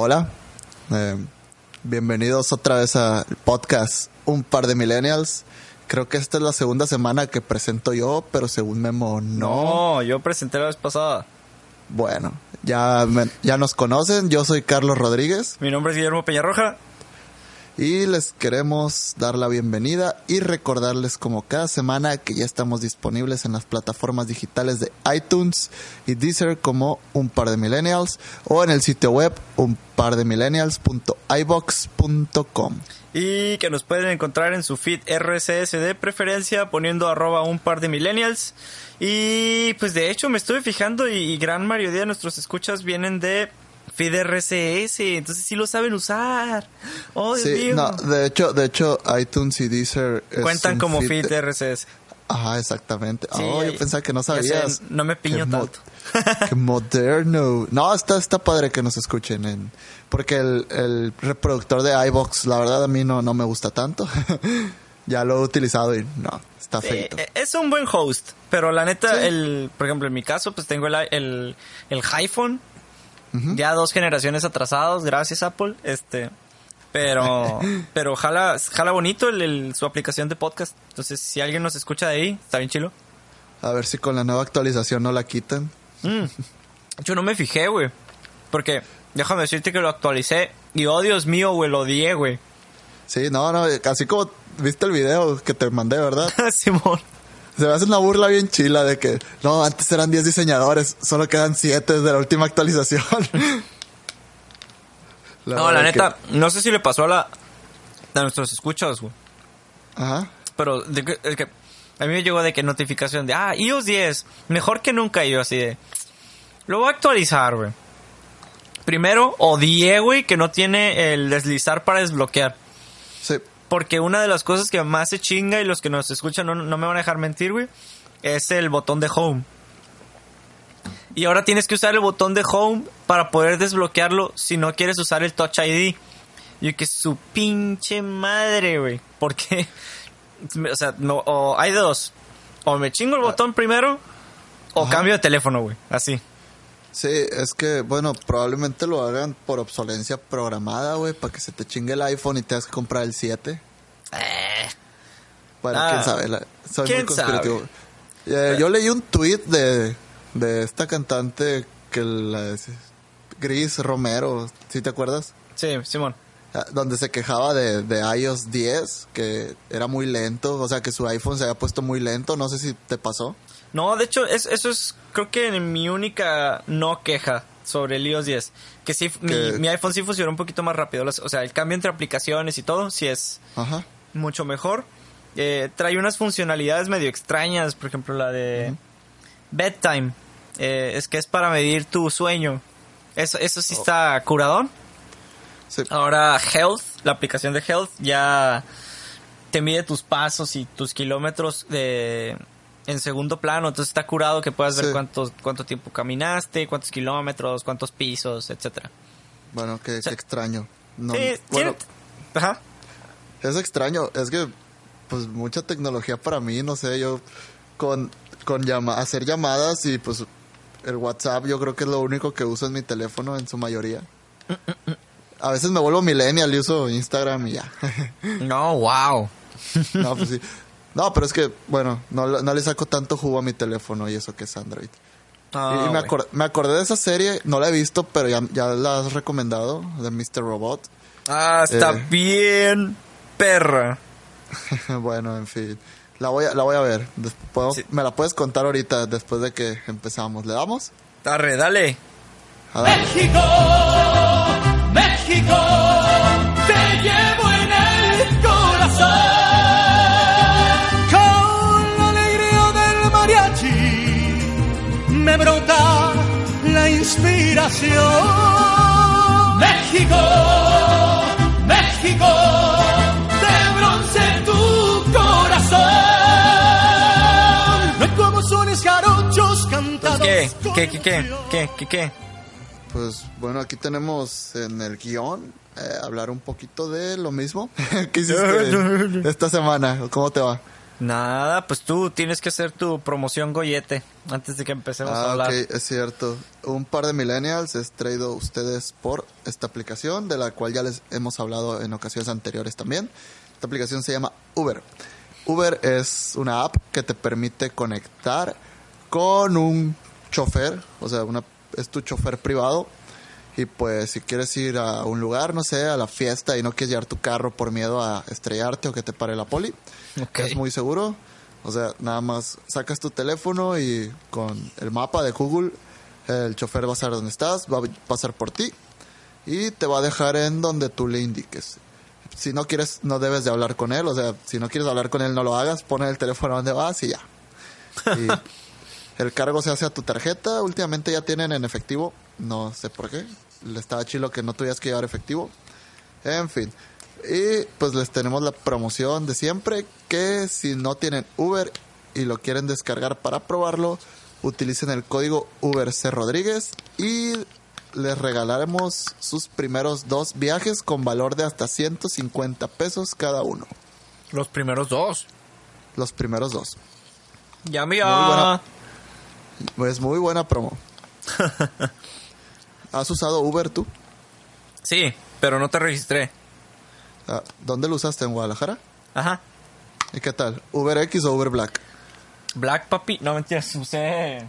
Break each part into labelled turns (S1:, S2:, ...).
S1: Hola, eh, bienvenidos otra vez al podcast Un par de millennials. Creo que esta es la segunda semana que presento yo, pero según Memo no.
S2: No, yo presenté la vez pasada.
S1: Bueno, ya, me- ya nos conocen, yo soy Carlos Rodríguez
S2: Mi nombre es Guillermo Peñarroja.
S1: Y les queremos dar la bienvenida y recordarles como cada semana que ya estamos disponibles en las plataformas digitales de iTunes y Deezer como Un par de millennials o en el sitio web un par de millennials.ibox.com.
S2: Y que nos pueden encontrar en su feed RSS de preferencia poniendo arroba un par de millennials. Y pues de hecho me estuve fijando y, y gran mayoría de nuestros escuchas vienen de feed RSS. Entonces sí lo saben usar. Oh, Dios
S1: Sí,
S2: mío.
S1: no, de hecho, de hecho, iTunes y Deezer es
S2: Cuentan
S1: un
S2: como
S1: feed-
S2: feed RSS.
S1: Ajá, exactamente.
S2: Sí,
S1: oh, yo pensaba que no
S2: sé,
S1: sabías.
S2: no me piño
S1: Qué mo-
S2: tanto.
S1: Qué moderno. No, está, está padre que nos escuchen en, porque el, el reproductor de iBox, la verdad a mí no, no me gusta tanto. ya lo he utilizado y no, está feito.
S2: eh, es un buen host, pero la neta,
S1: Sí.
S2: el, por ejemplo, en mi caso, pues tengo el, el, el iPhone, ya dos generaciones atrasados, gracias Apple, este, pero, pero jala, jala bonito el, el- su aplicación de podcast. Entonces, si alguien nos escucha de ahí, está bien chilo.
S1: A ver si con la nueva actualización no la quitan.
S2: Mm. Yo no me fijé, güey, porque déjame decirte que lo actualicé y oh Dios mío, güey, lo odié, güey.
S1: Sí, no, no, así como viste el video que te mandé, ¿verdad?
S2: Simón.
S1: Se me hace una burla bien chila de que, no, antes eran 10 diseñadores, solo quedan 7 desde la última actualización.
S2: No, la
S1: que-
S2: neta, no sé si le pasó a la a nuestros escuchas, güey.
S1: Ajá.
S2: Pero de que, de que a mí me llegó de que notificación de, ah, iOS 10, mejor que nunca. Y yo así de, lo voy a actualizar, güey. Primero, odié, güey, que no tiene el deslizar para desbloquear.
S1: Sí.
S2: Porque una de las cosas que más se chinga y los que nos escuchan no, no me van a dejar mentir, güey, es el botón de home. Y ahora tienes que usar el botón de home para poder desbloquearlo si no quieres usar el Touch ID. Y que su pinche madre, güey. Porque, o sea, no, o hay dos. O me chingo el botón primero, o
S1: Ajá.
S2: cambio de teléfono, güey. Así.
S1: Sí, es que, bueno, probablemente lo hagan por obsolencia programada, güey, para que se te chingue el iPhone y tengas que comprar el 7. Bueno,
S2: Ah,
S1: quién sabe, la- soy
S2: quién
S1: muy conspirativo. Eh, yo leí un tweet de, de esta cantante que la Gris Romero, ¿sí te acuerdas?
S2: Sí, Simón.
S1: Ah, Donde se quejaba de, de iOS 10, que era muy lento, o sea, que su iPhone se había puesto muy lento, no sé si te pasó.
S2: No, de hecho, es, eso es, creo que mi única no queja sobre el iOS 10. Que sí, mi, mi iPhone sí funciona un poquito más rápido. Las- O sea, el cambio entre aplicaciones y todo, sí es
S1: Ajá.
S2: mucho mejor. Eh, trae unas funcionalidades medio extrañas, por ejemplo, la de bedtime. Eh, es que es para medir tu sueño. Eso, eso sí está curadón.
S1: Sí.
S2: Ahora Health, la aplicación de Health, ya te mide tus pasos y tus kilómetros de en segundo plano, entonces está curado que puedas ver
S1: Sí.
S2: cuántos cuánto tiempo caminaste, cuántos kilómetros, cuántos pisos, etcétera.
S1: Bueno, qué, qué extraño. No,
S2: Sí,
S1: bueno,
S2: Ajá.
S1: Es extraño, es que pues mucha tecnología para mí, no sé, yo con, con llama hacer llamadas y pues el WhatsApp yo creo que es lo único que uso en mi teléfono en su mayoría. A veces me vuelvo millennial y uso Instagram y ya.
S2: No, wow.
S1: no, pues sí. No, pero es que, bueno, no, le- no le saco tanto jugo a mi teléfono y eso que es Android.
S2: Ah,
S1: y y me, acor- me acordé de esa serie, no la he visto, pero ya, ya la has recomendado, de Mr. Robot.
S2: Ah, está
S1: Eh.
S2: bien perra.
S1: bueno, en fin. La voy a, la voy a ver. Des- ¿puedo-
S2: Sí.
S1: Me la puedes contar ahorita después de que empezamos. ¿Le damos?
S2: Arre, dale.
S1: A.
S3: México, México, brota la inspiración. México, México, de bronce tu corazón. No hay como sones jarochos cantados.
S2: ¿Qué? ¿Qué, qué, qué? ¿Qué, qué, qué?
S1: Pues bueno, aquí tenemos en el guion eh, hablar un poquito de lo mismo que hiciste esta semana. ¿Cómo te va?
S2: Nada, pues tú tienes que hacer tu promoción gollete antes de que empecemos a
S1: Ah,
S2: hablar.
S1: ok, es cierto. Un par de millennials es traído ustedes por esta aplicación, de la cual ya les hemos hablado en ocasiones anteriores también. Esta aplicación se llama Uber. Uber es una app que te permite conectar con un chofer, o sea, una, es tu chofer privado. Y pues si quieres ir a un lugar, no sé, a la fiesta y no quieres llevar tu carro por miedo a estrellarte o que te pare la poli,
S2: Ok.
S1: es muy seguro. O sea, nada más sacas tu teléfono y con el mapa de Google, el chofer va a saber dónde estás, va a pasar por ti y te va a dejar en donde tú le indiques. Si no quieres, no debes de hablar con él. O sea, si no quieres hablar con él, no lo hagas. Pon el teléfono donde vas y ya. Y el cargo se hace a tu tarjeta. Últimamente ya tienen en efectivo. No sé por qué. Le estaba chilo que no tuvieras que llevar efectivo. En fin. Y pues les tenemos la promoción de siempre que si no tienen Uber y lo quieren descargar para probarlo, utilicen el código Uber C Rodríguez y les regalaremos sus primeros dos viajes con valor de hasta 150 pesos cada uno.
S2: Los primeros dos.
S1: Los primeros dos.
S2: Ya
S1: Muy
S2: mira.
S1: buena. Es muy buena promo. ¿Has usado Uber tú?
S2: Sí, pero no te registré.
S1: Ah, ¿Dónde lo usaste? ¿En Guadalajara?
S2: Ajá.
S1: ¿Y qué tal? ¿Uber X o Uber Black?
S2: Black Papi. No, mentiras, usé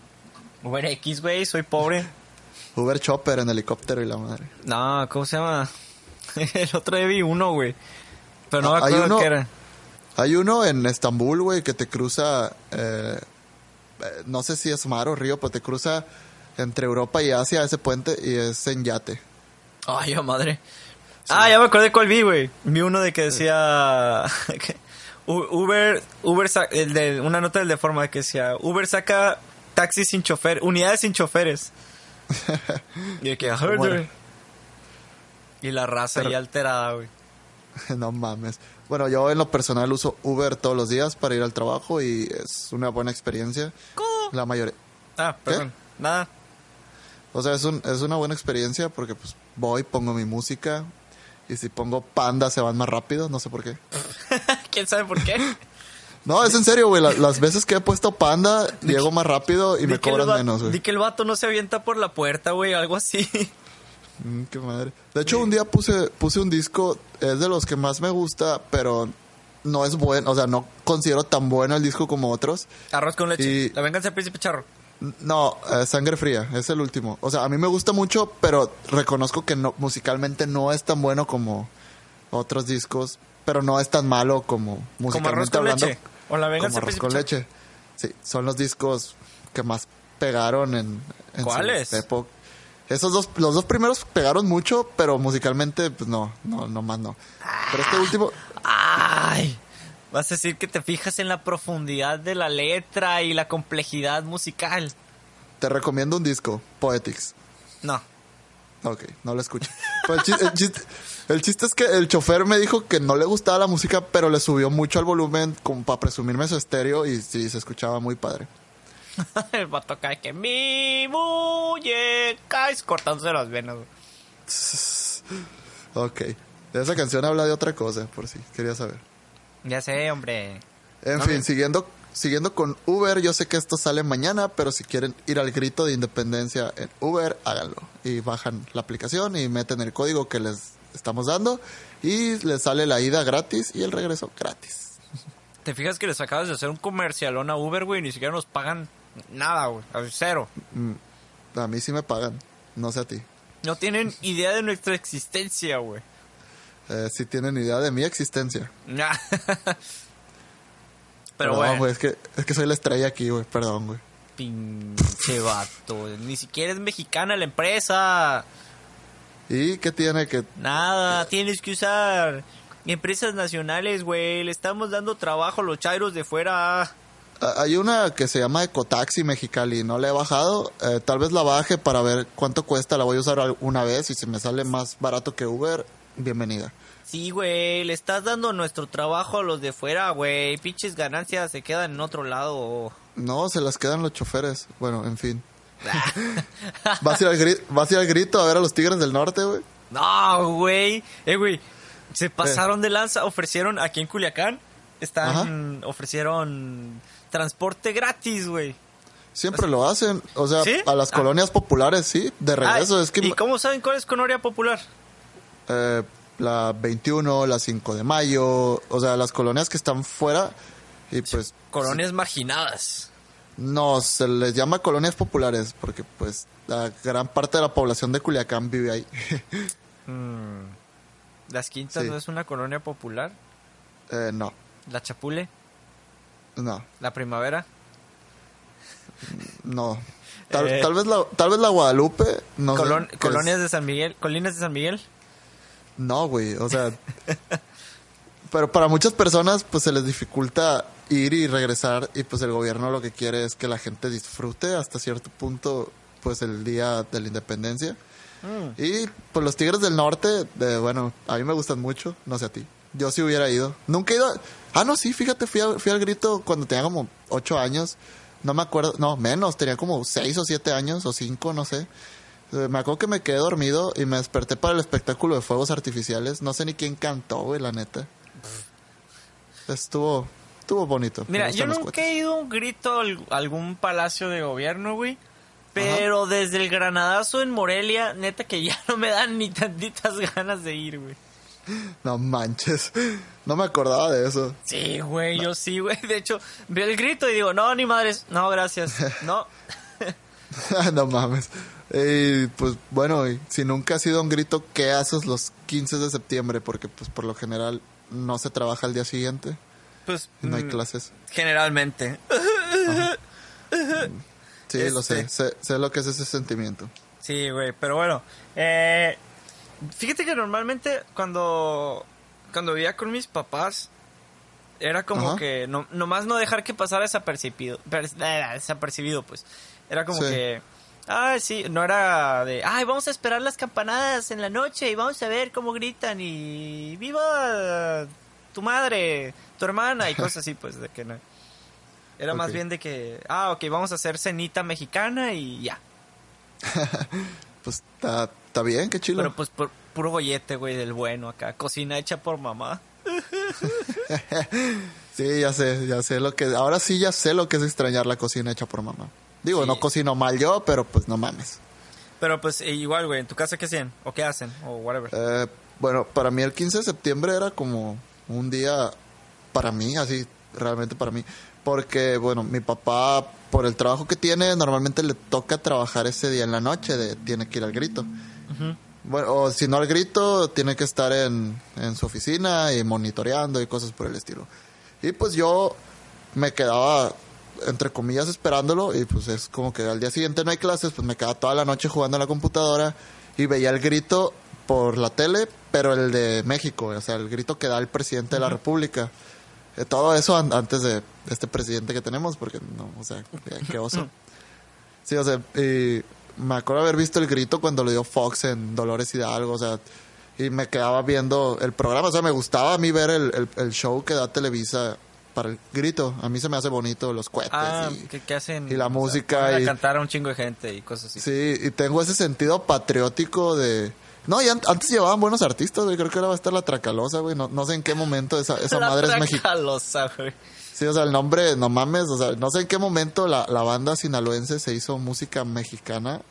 S2: Uber X, güey, soy pobre.
S1: Uber Chopper en helicóptero y la madre.
S2: No, ¿cómo se llama? El otro día vi uno, güey. Pero no me
S1: Ah, hay
S2: acuerdo
S1: uno-
S2: qué era.
S1: Hay uno en Estambul, güey, que te cruza, eh, eh, no sé si es mar o río, pero te cruza entre Europa y Asia ese puente y es en yate.
S2: Ay, ya madre. Ah, ya me acordé cuál vi, güey. Vi uno de que decía... que Uber, Uber, el de, una nota del de forma que decía, Uber saca taxis sin chofer, unidades sin choferes. y de que. Y la raza
S1: Pero-
S2: ya alterada, güey.
S1: no mames. Bueno, yo en lo personal uso Uber todos los días para ir al trabajo y es una buena experiencia.
S2: ¿Cómo?
S1: La mayoría.
S2: Ah, perdón. Nada.
S1: O sea, es, un, es una buena experiencia porque pues voy, pongo mi música y si pongo panda se van más rápido, no sé por qué.
S2: ¿Quién sabe por qué?
S1: No, es en serio, güey. la- las veces que he puesto panda, llego más rápido y me cobran menos, güey.
S2: Di que el vato no se avienta por la puerta, güey, algo así.
S1: Mm, qué madre. De hecho, un día puse, puse un disco, es de los que más me gusta, pero no es bueno, o sea, no considero tan bueno el disco como otros.
S2: Arroz con leche.
S1: Y-
S2: La venganza del príncipe charro.
S1: No, eh, Sangre Fría, es el último. O sea, a mí me gusta mucho, pero reconozco que no, musicalmente no es tan bueno como otros discos, pero no es tan malo como
S2: Como
S1: musicalmente
S2: con
S1: hablando.
S2: leche. O la venganza
S1: como arroz con leche. Sí, son los discos que más pegaron en, en
S2: ¿Cuáles?
S1: época. Esos dos, los dos primeros pegaron mucho, pero musicalmente, pues no, no, no más no. Pero este último,
S2: Ay, vas a decir que te fijas en la profundidad de la letra y la complejidad musical.
S1: te recomiendo un disco, Poetics.
S2: No.
S1: Ok, no lo escucho. El, chiste, el, chiste, el chiste es que el chofer me dijo que no le gustaba la música, pero le subió mucho al volumen como para presumirme su estéreo y sí, se escuchaba muy padre.
S2: El vato cae que mi muñeca es cortándose las venas.
S1: Ok. Esa canción habla de otra cosa, por si quería saber.
S2: Ya sé, hombre.
S1: En
S2: No,
S1: fin,
S2: bien.
S1: siguiendo, siguiendo con Uber, yo sé que esto sale mañana, pero si quieren ir al grito de independencia en Uber, háganlo. Y bajan la aplicación y meten el código que les estamos dando y les sale la ida gratis y el regreso gratis.
S2: ¿Te fijas que les acabas de hacer un comercialón a Uber, güey? Ni siquiera nos pagan nada, güey. Cero.
S1: A mí sí me pagan, no sé a ti.
S2: No tienen idea de nuestra existencia, güey.
S1: Eh, si tienen idea de mi existencia.
S2: Pero
S1: Perdón,
S2: bueno,
S1: güey, es que, es que soy la estrella aquí, güey. Perdón, güey.
S2: pinche vato. Ni siquiera es mexicana la empresa.
S1: ¿Y qué tiene que...?
S2: Nada, tienes que usar empresas nacionales, güey. Le estamos dando trabajo a los chairos de fuera.
S1: Ah, Hay una que se llama Ecotaxi Mexicali, no la he bajado. Eh, tal vez la baje para ver cuánto cuesta. La voy a usar una vez y si me sale más barato que Uber, bienvenida.
S2: Sí, güey, le estás dando nuestro trabajo a los de fuera, güey. Pinches ganancias se quedan en otro lado.
S1: No, se las quedan los choferes. Bueno, en fin. ¿Vas a, ir al gri- vas a ir al grito a ver a los Tigres del Norte, güey?
S2: No, güey. Eh, güey. Se pasaron de lanza. Ofrecieron aquí en Culiacán están ofrecieron transporte gratis, güey.
S1: Siempre lo hacen. O sea,
S2: ¿Sí?
S1: a las
S2: Ah.
S1: colonias populares, sí. De regreso.
S2: Ah,
S1: es que
S2: ¿Y cómo saben cuál es colonia popular?
S1: Eh, la 21, la 5 de mayo. O sea, las colonias que están fuera. Y pues.
S2: Colonias marginadas.
S1: No, se les llama colonias populares. Porque pues la gran parte de la población de Culiacán vive ahí.
S2: Las Quintas
S1: Sí.
S2: no es una colonia popular.
S1: Eh, no,
S2: La Chapule,
S1: no,
S2: la Primavera.
S1: no. Tal,
S2: Eh.
S1: tal vez la, tal vez la Guadalupe. No sé, es-
S2: colonias de San Miguel, colinas de San Miguel.
S1: No, güey, o sea... pero para muchas personas, pues se les dificulta ir y regresar y pues el gobierno lo que quiere es que la gente disfrute hasta cierto punto, pues el día de la independencia.
S2: Mm.
S1: Y pues los Tigres del Norte, de, bueno, a mí me gustan mucho, no sé a ti. Yo sí hubiera ido. Nunca he ido... Ah, no, sí, fíjate, fui, a- fui al grito cuando tenía como ocho años. No me acuerdo, no, menos, tenía como seis o siete años o cinco, no sé. Eh, Me acuerdo que me quedé dormido y me desperté para el espectáculo de fuegos artificiales. No sé ni quién cantó, güey, la neta. Estuvo, estuvo bonito.
S2: Mira, yo nunca he ido a un grito a algún palacio de gobierno, güey. Pero desde el granadazo en Morelia, neta que ya no me dan ni tantitas ganas de ir, güey.
S1: No manches. No me acordaba de eso.
S2: Sí, güey, yo sí, güey. De hecho, veo el grito y digo, no, ni madres, no, gracias. No.
S1: no mames. Y pues bueno, si nunca has ido a un grito, ¿qué haces los 15 de septiembre? Porque pues por lo general no se trabaja el día siguiente
S2: Pues,
S1: y no hay
S2: mm,
S1: clases.
S2: generalmente.
S1: Sí, lo sé.
S2: este-
S1: sé. Sé lo que es ese sentimiento.
S2: Sí, güey, pero bueno. Eh, fíjate que normalmente cuando, cuando vivía con mis papás, era como
S1: Ajá.
S2: que no, nomás no dejar que pasara desapercibido, per- eh, desapercibido, pues. Era como
S1: Sí.
S2: que, ay, sí, no era de, ay, vamos a esperar las campanadas en la noche y vamos a ver cómo gritan y viva tu madre, tu hermana y cosas así, pues, de que no. Era más bien de que, ah, ok, vamos a hacer cenita mexicana y ya.
S1: Pues está bien, qué chilo.
S2: Pero pues pu- puro bollete, güey, del bueno acá. Cocina hecha por mamá.
S1: Sí, ya sé, ya sé lo que... Ahora sí ya sé lo que es extrañar la cocina hecha por mamá. Digo,
S2: Sí.
S1: no cocino mal yo, pero pues no mames.
S2: Pero pues e igual, güey, ¿en tu casa qué hacen? ¿O qué hacen? O whatever.
S1: Eh, bueno, para mí el 15 de septiembre era como un día para mí, así, realmente para mí. Porque, bueno, mi papá, por el trabajo que tiene, normalmente le toca trabajar ese día en la noche, de, tiene que ir al grito. Bueno, o si no al grito, tiene que estar en, en su oficina y monitoreando y cosas por el estilo. Y pues yo me quedaba, entre comillas, esperándolo y pues es como que al día siguiente no hay clases, pues me quedaba toda la noche jugando en la computadora y veía el grito por la tele, pero el de México, o sea, el grito que da el presidente de la República. Eh, todo eso an- antes de este presidente que tenemos, porque no, o sea, qué- qué oso. Sí, o sea, y me acuerdo haber visto el grito cuando lo dio Fox en Dolores Hidalgo, o sea, y me quedaba viendo el programa, o sea, me gustaba a mí ver el, el- el show que da Televisa para el grito. A mí se me hace bonito los cohetes
S2: ah,
S1: y,
S2: ¿qué, qué hacen?
S1: y la
S2: sea,
S1: música y-
S2: A cantar a un chingo de gente y cosas así.
S1: sí, y tengo ese sentido patriótico de... No, y an- antes llevaban buenos artistas, güey, creo que ahora va a estar la Tracalosa, güey, no, no sé en qué momento esa, esa
S2: La
S1: madre es mexicana.
S2: Tracalosa, güey.
S1: Sí, o sea, el nombre, no mames, o sea, no sé en qué momento la, la banda sinaloense se hizo música mexicana.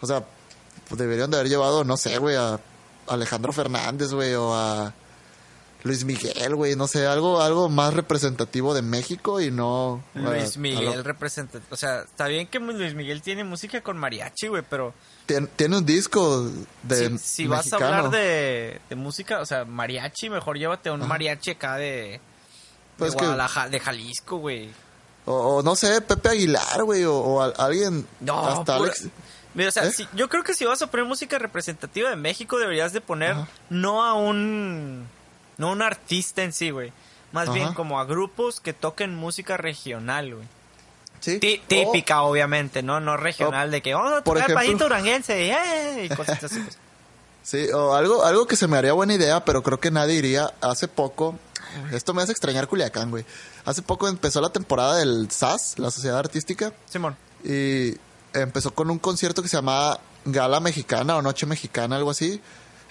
S1: O sea, pues deberían de haber llevado, no sé, güey, a Alejandro Fernández, güey, o a Luis Miguel, güey, no sé, algo, algo más representativo de México y no...
S2: Luis Miguel
S1: lo-
S2: representa... O sea, está bien que Luis Miguel tiene música con mariachi, güey, pero...
S1: Tien- tiene un disco de
S2: si si vas a hablar de, de música, o sea, mariachi, mejor llévate a un mariachi acá de...
S1: Pues
S2: de
S1: que-
S2: Guadalajara, de Jalisco, güey.
S1: O, o no sé, Pepe Aguilar, güey, o, o al- alguien...
S2: No,
S1: hasta
S2: pura-
S1: Alex...
S2: Mira, o sea,
S1: ¿Eh?
S2: si- yo creo que si vas a poner música representativa de México, deberías de poner
S1: Ajá.
S2: no a un no un artista en sí, güey. Más
S1: Ajá.
S2: bien como a grupos que toquen música regional, güey.
S1: Sí.
S2: Tí-
S1: O-
S2: típica, obviamente, ¿no? No regional, de que a
S1: por ejemplo-
S2: pajito uranguense ¡eh! y cositas así. pues.
S1: Sí, o algo, algo que se me haría buena idea, pero creo que nadie iría. Hace poco, esto me hace extrañar Culiacán, güey. Hace poco empezó la temporada del SAS, la Sociedad Artística,
S2: Simón.
S1: y empezó con un concierto que se llamaba Gala Mexicana o Noche Mexicana, algo así.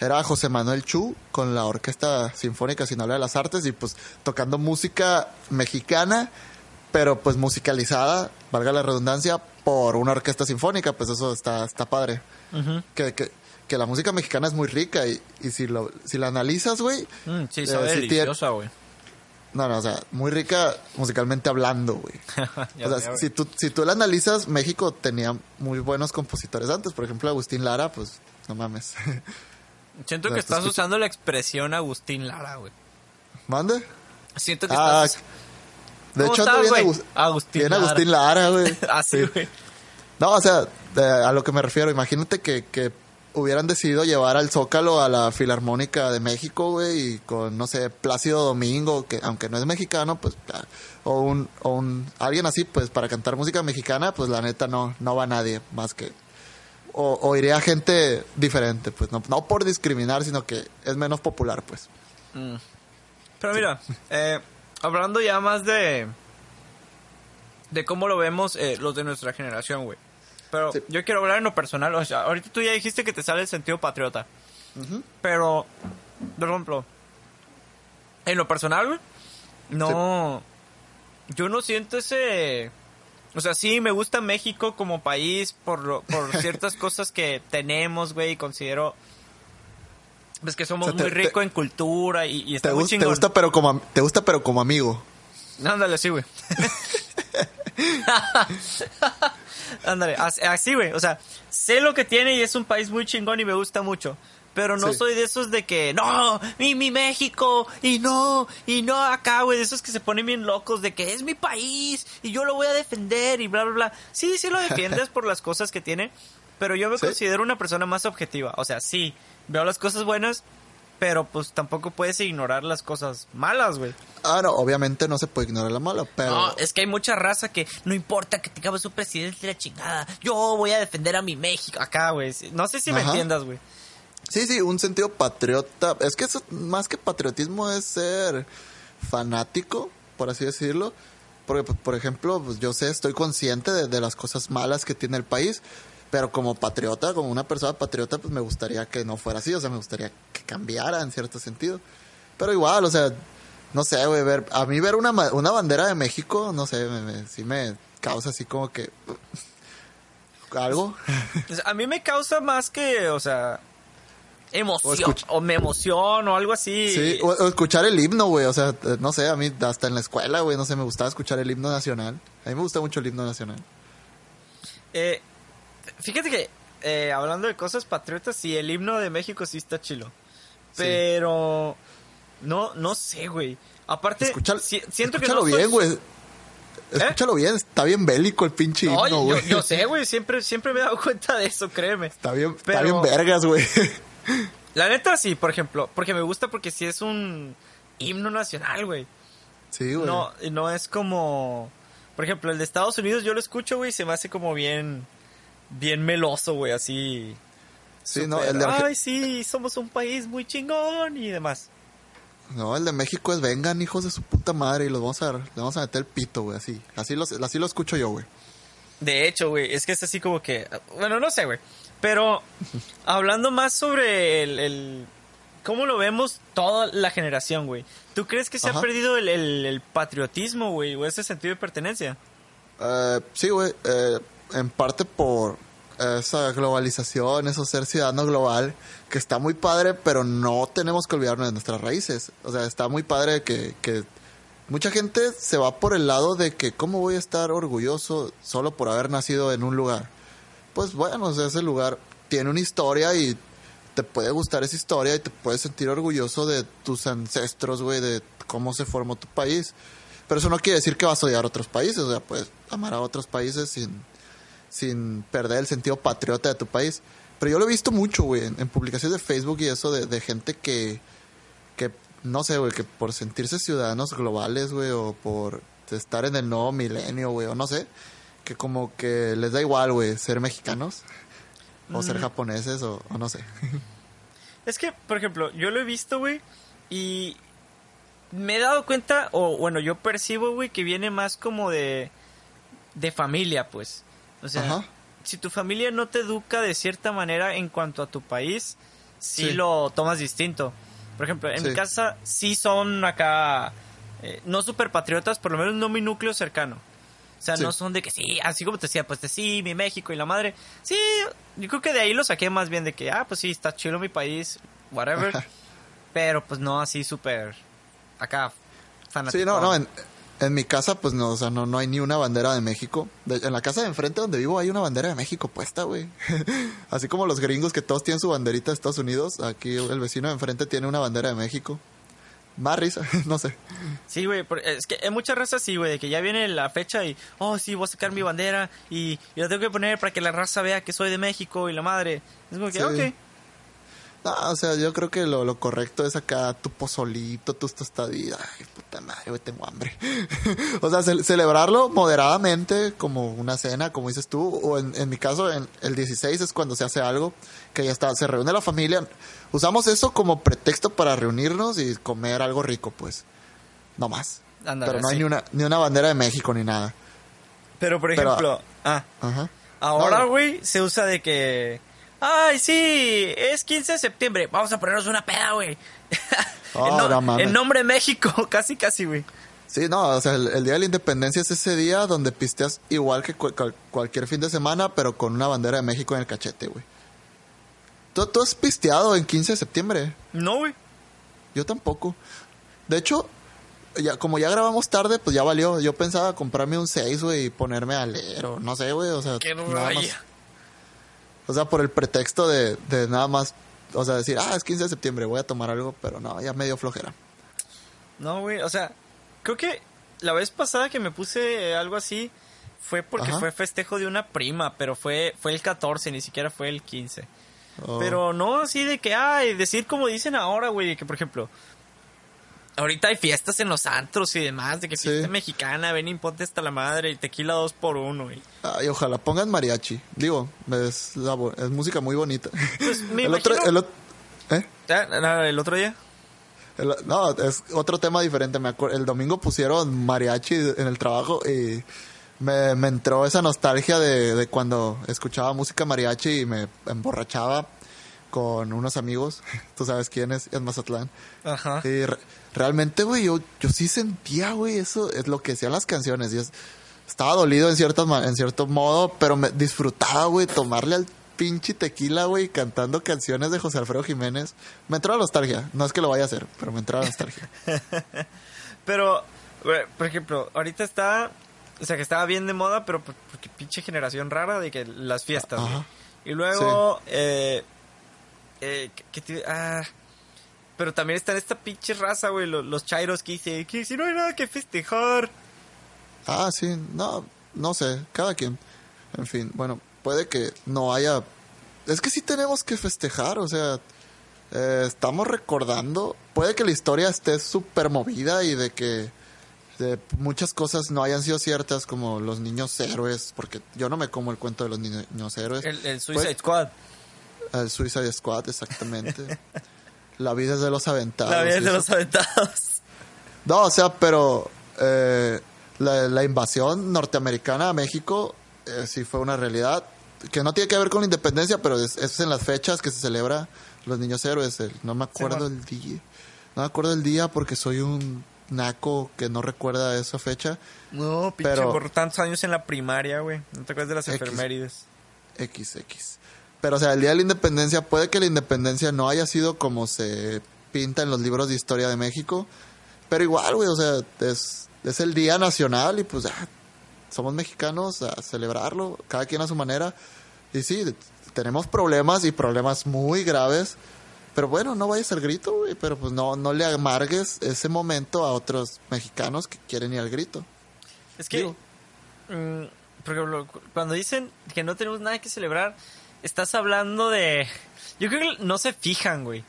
S1: Era José Manuel Chu con la Orquesta Sinfónica Sinaloa de las Artes y pues tocando música mexicana, pero pues musicalizada, valga la redundancia, por una orquesta sinfónica, pues eso está, está padre. que, que, que la música mexicana es muy rica y, y si, lo, si la analizas, güey...
S2: Mm, sí,
S1: eh,
S2: sabe deliciosa, güey.
S1: No, no, o sea, muy rica musicalmente hablando, güey. O sea, si tú, si tú la analizas, México tenía muy buenos compositores antes. Por ejemplo, Agustín Lara, pues, no mames.
S2: Siento que estás usando la expresión Agustín Lara, güey.
S1: ¿Mande?
S2: Siento que
S1: Ah,
S2: estás...
S1: de
S2: ¿Cómo
S1: hecho, ando bien,
S2: güey?
S1: Agus-
S2: Agustín
S1: bien
S2: Lara.
S1: Agustín Lara, güey.
S2: Así,
S1: Sí.
S2: güey.
S1: No, o sea, de- a lo que me refiero, imagínate que, que hubieran decidido llevar al Zócalo a la Filarmónica de México, güey, y con, no sé, Plácido Domingo, que aunque no es mexicano, pues, ah, o un, o un, alguien así, pues, para cantar música mexicana, pues, la neta, no, no va nadie, más que, o, o iría gente diferente, pues, no, no por discriminar, sino que es menos popular, pues.
S2: Pero mira, eh, hablando ya más de... De cómo lo vemos eh, los de nuestra generación, güey. Pero
S1: Sí.
S2: yo quiero hablar en lo personal. O sea, ahorita tú ya dijiste que te sale el sentido patriota. Pero, por ejemplo, en lo personal, güey, no... Yo no siento ese... O sea, sí, me gusta México como país por, por ciertas cosas que tenemos, güey, y considero... Pues que somos
S1: O sea, te-
S2: muy ricos en cultura y, y está
S1: Te,
S2: muy
S1: te gusta, pero como, te gusta, pero como amigo.
S2: Ándale, sí, güey. Ándale, as- así, güey. O sea, sé lo que tiene y es un país muy chingón y me gusta mucho. Pero no
S1: Sí.
S2: soy de esos de que, no, mi, mi México, y no, y no acá, güey, de esos que se ponen bien locos, de que es mi país, y yo lo voy a defender, y bla, bla, bla. Sí, sí lo defiendes por las cosas que tiene, pero yo me
S1: Sí.
S2: considero una persona más objetiva. O sea, sí, veo las cosas buenas, pero pues tampoco puedes ignorar las cosas malas, güey.
S1: Ah, no, obviamente no se puede ignorar la mala, pero...
S2: No, es que hay mucha raza que no importa que tengamos un presidente de la chingada. Yo voy a defender a mi México. Acá, güey. No sé si me entiendas, güey.
S1: Sí, sí, un sentido patriota. Es que eso, más que patriotismo es ser fanático, por así decirlo. Porque, pues, por ejemplo, pues yo sé, estoy consciente de, las cosas malas que tiene el país, pero como patriota, como una persona patriota, pues me gustaría que no fuera así, o sea, me gustaría que cambiara en cierto sentido. Pero igual, o sea, no sé, güey, ver, a mí ver una, una bandera de México, no sé, me, sí me causa así como que... algo.
S2: A mí me causa más que, o sea, emoción.
S1: O
S2: me emociono o algo así.
S1: Sí, o, o escuchar el himno, güey. O sea, eh, no sé, a mí hasta en la escuela, güey, no sé, me gustaba escuchar el himno nacional. A mí me gusta mucho el himno nacional.
S2: Eh, fíjate que, eh, hablando de cosas patriotas, sí, el himno de México sí está chilo.
S1: Sí.
S2: Pero, no, no sé, güey. Aparte,
S1: Escúchalo,
S2: si- siento que
S1: escúchalo
S2: no soy-
S1: bien, güey. Escúchalo bien, está bien bélico el pinche
S2: No,
S1: himno,
S2: yo,
S1: güey.
S2: yo sé, güey, siempre, siempre me he dado cuenta de eso, créeme.
S1: Está bien, está bien vergas, güey.
S2: La neta sí, por ejemplo, porque me gusta porque sí es un himno nacional, güey.
S1: Sí, güey.
S2: No, no es como, por ejemplo, el de Estados Unidos yo lo escucho, güey, y se me hace como bien, bien meloso, güey, así.
S1: Sí, no, el de Arge-
S2: Ay, sí, somos un país muy chingón y demás.
S1: No, el de México es vengan, hijos de su puta madre, y los vamos a, vamos a meter el pito, güey, así. Así, los, así lo escucho yo, güey.
S2: De hecho, güey, es que es así como que, bueno, no sé, güey, pero hablando más sobre el, el- cómo lo vemos toda la generación, güey. ¿Tú crees que se
S1: Ajá.
S2: ha perdido el, el- el patriotismo, güey, o ese sentido de pertenencia?
S1: Eh, sí, güey. eh, en parte por esa globalización, eso ser ciudadano global, que está muy padre, pero no tenemos que olvidarnos de nuestras raíces. O sea, está muy padre que, que mucha gente se va por el lado de que cómo voy a estar orgulloso solo por haber nacido en un lugar. Pues bueno, o sea, ese lugar tiene una historia y te puede gustar esa historia y te puedes sentir orgulloso de tus ancestros, güey, de cómo se formó tu país. Pero eso no quiere decir que vas a odiar a otros países, o sea, puedes amar a otros países sin, sin perder el sentido patriota de tu país. Pero yo lo he visto mucho, güey, en, publicaciones de Facebook y eso de, de gente que, que, no sé, güey, que por sentirse ciudadanos globales, güey, o por estar en el nuevo milenio, güey, o no sé, que como que les da igual, güey, ser mexicanos, o ser japoneses, o, o no sé.
S2: Es que, por ejemplo, yo lo he visto, güey, y me he dado cuenta, o bueno, yo percibo, güey, que viene más como de, de familia, pues. O sea,
S1: Ajá.
S2: si tu familia no te educa de cierta manera en cuanto a tu país, sí,
S1: Sí.
S2: lo tomas distinto. Por ejemplo, en mi casa sí son acá, eh, no super patriotas, por lo menos no mi núcleo cercano. O sea,
S1: Sí.
S2: no son de que sí, así como te decía, pues de sí, mi México y la madre. Sí, yo creo que de ahí lo saqué más bien de que, ah, pues sí, está chido mi país, whatever. Pero pues no así súper acá fanático.
S1: Sí, no, no, en, en mi casa, pues no, o sea, no, no hay ni una bandera de México. De- en la casa de enfrente donde vivo hay una bandera de México puesta, güey. Así como los gringos que todos tienen su banderita de Estados Unidos, aquí el vecino de enfrente tiene una bandera de México. Más risa, no sé.
S2: Sí, güey, es que hay muchas razas así, güey, de que ya viene la fecha y, oh, sí, voy a sacar mi bandera y, y la tengo que poner para que la raza vea que soy de México y la madre. Es como que,
S1: Sí.
S2: ok.
S1: No, o sea, yo creo que lo, lo correcto es acá tu pozolito, tus tostaditas. Ay, puta madre, güey, tengo hambre. o sea, ce- celebrarlo moderadamente, como una cena, como dices tú. O en, en mi caso, en el 16 es cuando se hace algo, que ya está, se reúne la familia. Usamos eso como pretexto para reunirnos y comer algo rico, pues. No más.
S2: Ándale,
S1: Pero no hay
S2: sí.
S1: ni una, ni una bandera de México ni nada.
S2: Pero, por
S1: Pero-
S2: ejemplo, ah,
S1: Ajá.
S2: ahora,
S1: No,
S2: güey, se usa de que, ay, sí, es 15 de septiembre, vamos a ponernos una peda, güey.
S1: Oh,
S2: en, no- en nombre de México, casi, casi, güey.
S1: Sí, no, o sea, el, el Día de la Independencia es ese día donde pisteas igual que cual- cual- cualquier fin de semana, pero con una bandera de México en el cachete, güey. ¿Tú, tú has pisteado en 15 de septiembre?
S2: No, güey.
S1: Yo tampoco. De hecho, ya, como ya grabamos tarde, pues ya valió. Yo pensaba comprarme un 6, güey, y ponerme a leer o no sé, güey, o sea,
S2: Qué
S1: nada más. O sea, por el pretexto de, de nada más, o sea, decir, ah, es 15 de septiembre, voy a tomar algo, pero no, ya medio flojera.
S2: No, güey, o sea, creo que la vez pasada que me puse algo así fue porque
S1: Ajá.
S2: fue festejo de una prima, pero fue, fue el 14, ni siquiera fue el 15.
S1: Oh.
S2: Pero no así de que, ay, decir como dicen ahora, güey, que por ejemplo, ahorita hay fiestas en los antros y demás, de que
S1: Sí.
S2: fiesta mexicana, ven y ponte hasta la madre y tequila dos por uno. Y,
S1: Ay, ojalá pongan mariachi. Digo, es, la es música muy bonita.
S2: Pues, me
S1: el otro, el, ot- ¿eh?
S2: El otro día.
S1: El- no, es otro tema diferente. Me el domingo pusieron mariachi en el trabajo y me, me entró esa nostalgia de, de cuando escuchaba música mariachi y me emborrachaba con unos amigos. Tú sabes quién es, es Mazatlán.
S2: Ajá.
S1: Y re- realmente, güey, yo, yo sí sentía, güey, eso es lo que decían las canciones. Y es- estaba dolido en, ciertas, en cierto modo, pero me disfrutaba, güey, tomarle al pinche tequila, güey, cantando canciones de José Alfredo Jiménez. Me entró la nostalgia. No es que lo vaya a hacer, pero me entró la nostalgia.
S2: Pero, por ejemplo, ahorita está, o sea, que estaba bien de moda, pero por- porque pinche generación rara de que las fiestas, güey.
S1: Ajá.
S2: Y luego, eh, eh, que- que te- ah, pero también está en esta pinche raza, güey, lo- los, chairos que dicen que si no hay nada que festejar.
S1: Ah, sí, no, no sé, cada quien. En fin, bueno, puede que no haya... Es que sí tenemos que festejar, o sea, eh, estamos recordando, puede que la historia esté súper movida y de que de muchas cosas no hayan sido ciertas, como los niños héroes, porque yo no me como el cuento de los ni- niños héroes.
S2: El, el Suicide
S1: Pues-
S2: Squad.
S1: El Suicide Squad, exactamente. la vida es de los aventados.
S2: La vida
S1: y
S2: de los aventados.
S1: No, o sea, pero eh, la, la invasión norteamericana a México eh, sí fue una realidad que no tiene que ver con la independencia, pero es, es en las fechas que se celebra los niños héroes. el- no me acuerdo
S2: Simón.
S1: el día. No me acuerdo el día porque soy un naco que no recuerda esa fecha.
S2: No, pinche,
S1: Pero-
S2: por tantos años en la primaria, güey. No te acuerdas de las
S1: X.
S2: enfermerides.
S1: XX. Pero, o sea, el día de la independencia, puede que la independencia no haya sido como se pinta en los libros de historia de México, pero igual, güey, o sea, es, es el día nacional y pues ya, somos mexicanos a celebrarlo, cada quien a su manera. Y sí, tenemos problemas y problemas muy graves, pero bueno, no vayas al grito, güey, pero pues no, no le amargues ese momento a otros mexicanos que quieren ir al grito.
S2: Es que, mm, por ejemplo, cu- cuando dicen que no tenemos nada que celebrar, estás hablando de... Yo creo que no se fijan, güey.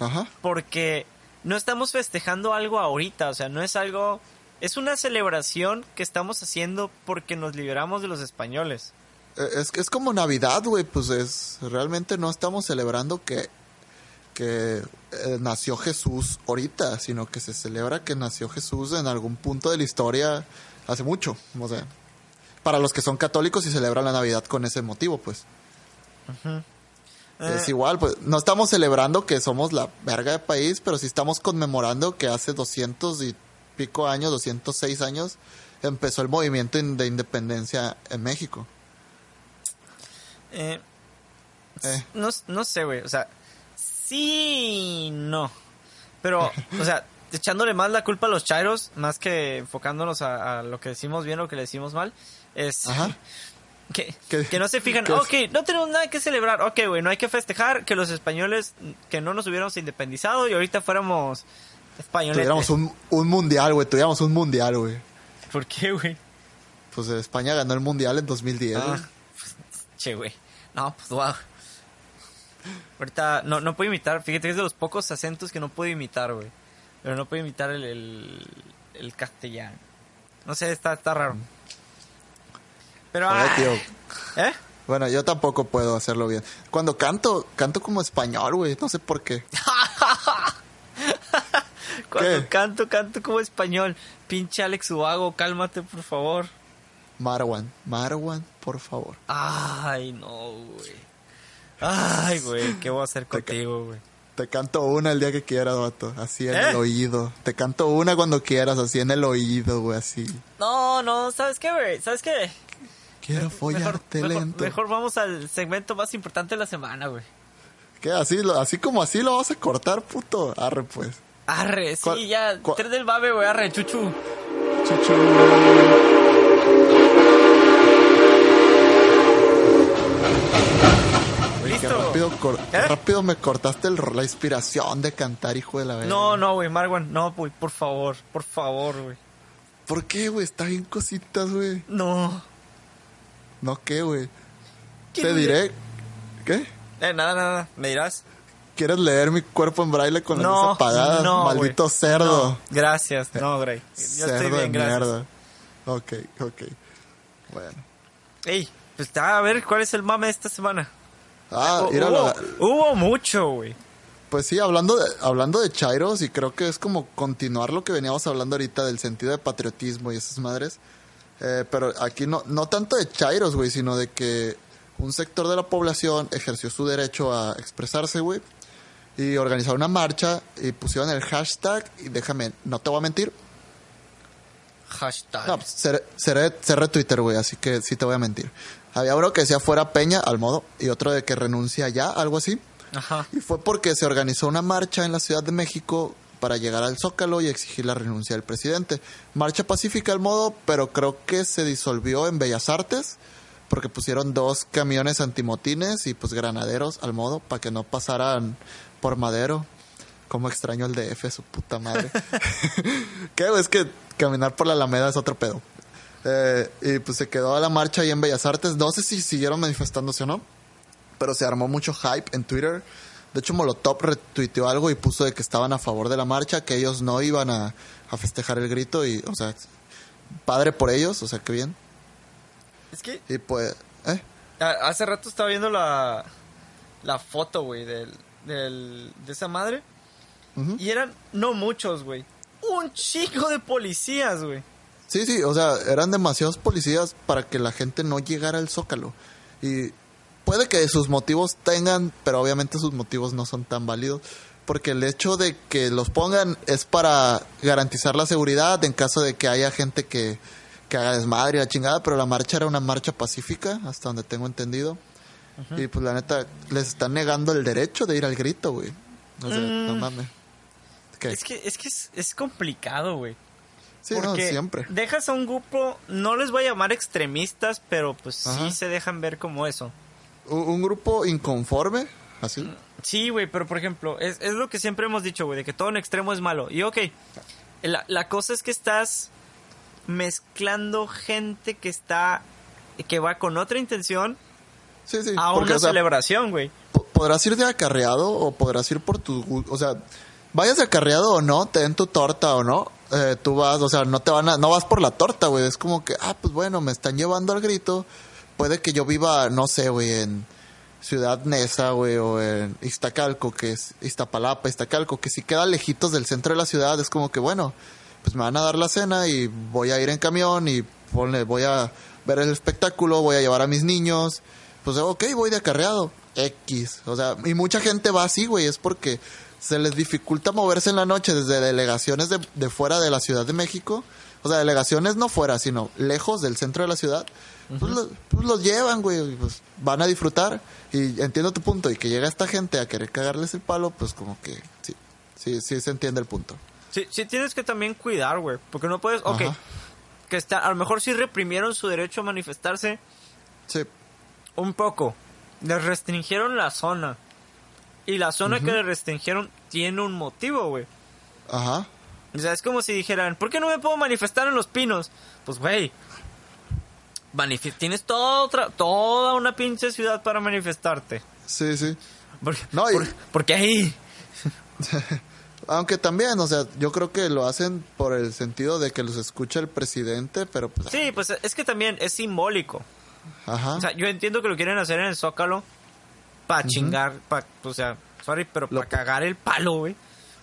S1: Ajá.
S2: Porque no estamos festejando algo ahorita, o sea, no es algo... Es una celebración que estamos haciendo porque nos liberamos de los españoles.
S1: Eh, Es, es como Navidad, güey, pues es realmente no estamos celebrando que que eh, nació Jesús ahorita, sino que se celebra que nació Jesús en algún punto de la historia hace mucho, o sea, para los que son católicos y celebran la Navidad con ese motivo, pues. Es igual, pues no estamos celebrando que somos la verga de país, pero sí estamos conmemorando que hace 200 y pico años, 206 años, empezó el movimiento de independencia en México.
S2: Eh,
S1: Eh.
S2: no, no sé, güey. O sea, sí, no. Pero, o sea, echándole más la culpa a los chairos, más que enfocándonos a, a lo que decimos bien o que le decimos mal, es
S1: Ajá.
S2: Que,
S1: ¿Qué-
S2: que no se fijan. Ok, no tenemos nada que celebrar. Ok, güey, no hay que festejar que los españoles, que no nos hubiéramos independizado y ahorita fuéramos españoles.
S1: Tuviéramos un, un mundial, güey, tuviéramos un mundial, güey.
S2: ¿Por qué, güey?
S1: Pues España ganó el mundial en 2010.
S2: Ah, pues, che, güey. No, pues wow. Ahorita no, no puedo imitar. Fíjate que es de los pocos acentos que no puedo imitar, güey. Pero no puedo imitar el, el, el castellano. No sé, está, está raro. Pero,
S1: Oye,
S2: ah,
S1: tío,
S2: ¿eh?
S1: Bueno, yo tampoco puedo hacerlo bien. Cuando canto, canto como español, güey. No sé por qué.
S2: Cuando
S1: ¿Qué?
S2: canto, canto como español. Pinche Alex Ubago, cálmate, por favor.
S1: Marwan, Marwan, por favor.
S2: Ay, no, güey. Ay, güey, ¿qué voy a hacer contigo, güey?
S1: Te canto una el día que quieras, vato. Así en
S2: ¿Eh?
S1: el oído. Te canto una cuando quieras, así en el oído, güey, así.
S2: No, no, ¿sabes qué, güey? ¿Sabes qué?
S1: Quiero follarte
S2: mejor,
S1: lento.
S2: Mejor vamos al segmento más importante de la semana, güey.
S1: ¿Qué? Así, así como así lo vas a cortar, puto. Arre, pues.
S2: Arre, sí,
S1: ¿Cuál-
S2: ya. Tres del babe, güey, arre, chuchu.
S1: Chuchu. Qué
S2: Listo.
S1: rápido,
S2: ¿Eh?
S1: rápido me cortaste el- la inspiración de cantar, hijo de la verga.
S2: No, no, güey, Marwan, no, güey, por favor, por favor, güey.
S1: ¿Por qué, güey? Está bien cositas, güey.
S2: No.
S1: No, ¿qué, güey? Te
S2: ¿Quieres
S1: diré. ¿Qué?
S2: Eh, nada, nada, me dirás.
S1: ¿Quieres leer mi cuerpo en braille con las
S2: No,
S1: luces apagadas?
S2: no,
S1: Maldito cerdo.
S2: No, gracias, no, Grey. Yo
S1: cerdo
S2: estoy
S1: de
S2: bien, gracias.
S1: mierda. Ok, ok. Bueno.
S2: Ey, pues a ver, ¿cuál es el mame de esta semana?
S1: Ah, mira,
S2: hubo,
S1: la-
S2: hubo mucho, güey.
S1: pues sí, hablando de, hablando de Chairos, y creo que es como continuar lo que veníamos hablando ahorita del sentido de patriotismo y esas madres. Eh, pero aquí no, no tanto de Chairos, güey, sino de que un sector de la población ejerció su derecho a expresarse, güey. Y organizaron una marcha y pusieron el hashtag, y déjame, no te voy a mentir,
S2: Hashtag.
S1: No, pues, seré, seré, seré Twitter, güey, así que sí te voy a mentir. Había uno que decía fuera Peña, al modo, y otro de que renuncia ya, algo así.
S2: Ajá.
S1: Y fue porque se organizó una marcha en la Ciudad de México para llegar al Zócalo y exigir la renuncia del presidente. Marcha pacífica al modo, pero creo que se disolvió en Bellas Artes porque pusieron dos camiones antimotines y pues granaderos al modo para que no pasaran por Madero. Como extraño el DF, su puta madre. ¿Qué? Es que caminar por la Alameda es otro pedo. Eh, y pues se quedó a la marcha ahí en Bellas Artes. No sé si siguieron manifestándose o no pero se armó mucho hype en Twitter. De hecho, Molotov retuiteó algo y puso de que estaban a favor de la marcha, que ellos no iban a, a festejar el grito y, o sea, padre por ellos, o sea, qué bien.
S2: Es que
S1: Y pues, ¿eh?
S2: hace rato estaba viendo la, la foto, güey, del, del, de esa madre. Y eran no muchos, güey. Un chico de policías, güey.
S1: Sí, sí, o sea, eran demasiados policías para que la gente no llegara al Zócalo. Y puede que sus motivos tengan, pero obviamente sus motivos no son tan válidos. Porque el hecho de que los pongan es para garantizar la seguridad en caso de que haya gente que, que haga desmadre y la chingada, pero la marcha era una marcha pacífica, hasta donde tengo entendido. Y pues la neta, les están negando el derecho de ir al grito, güey. O sea, no
S2: Mm.
S1: mames. ¿Qué?
S2: Es que, es que es, es complicado, güey.
S1: sí, no,
S2: Porque
S1: siempre.
S2: dejas a un grupo, no les voy a llamar extremistas, pero pues
S1: Ajá.
S2: sí se dejan ver como eso.
S1: Un, grupo inconforme, así.
S2: Sí, güey, pero por ejemplo, es, es lo que siempre hemos dicho, güey, de que todo en extremo es malo. Y ok, la, la cosa es que estás mezclando gente que está, que va con otra intención
S1: Sí, sí.
S2: a
S1: porque,
S2: una
S1: o sea,
S2: celebración, güey.
S1: po- podrás ir de acarreado o podrás ir por tu... O sea, vayas de acarreado o no, te den tu torta o no, eh, tú vas, o sea, no te van a... No vas por la torta, güey. Es como que, ah, pues bueno, me están llevando al grito. Puede que yo viva, no sé, güey, en Ciudad Neza, güey, o en Iztacalco, que es Iztapalapa, Iztacalco, que si queda lejitos del centro de la ciudad, es como que, bueno, pues me van a dar la cena y voy a ir en camión y ponle, voy a ver el espectáculo, voy a llevar a mis niños. Pues ok, voy de acarreado. X. O sea, y mucha gente va así, güey, es porque se les dificulta moverse en la noche desde delegaciones de, de fuera de la Ciudad de México. O sea, delegaciones no fuera, sino lejos del centro de la ciudad. Pues, los, pues los llevan, güey, pues van a disfrutar. Y entiendo tu punto. Y que llega esta gente a querer cagarles el palo, pues como que sí, sí, sí se entiende el punto.
S2: Sí, sí tienes que también cuidar, güey. Porque no puedes. Ok.
S1: Ajá.
S2: Que está, a lo mejor sí reprimieron su derecho a manifestarse
S1: Sí,
S2: un poco. Les restringieron la zona. Y la zona que les restringieron tiene un motivo, güey.
S1: ajá.
S2: O sea, es como si dijeran, ¿por qué no me puedo manifestar en los pinos? Pues, güey, tienes toda, otra, toda una pinche ciudad para manifestarte.
S1: Sí, sí.
S2: ¿Por,
S1: No, y-
S2: por- porque ahí...
S1: Aunque también, o sea, yo creo que lo hacen por el sentido de que los escucha el presidente, pero pues...
S2: Sí, pues es que también es simbólico.
S1: Ajá.
S2: O sea, yo entiendo que lo quieren hacer en el Zócalo para chingar, pa, o sea, sorry, pero para cagar el palo, güey.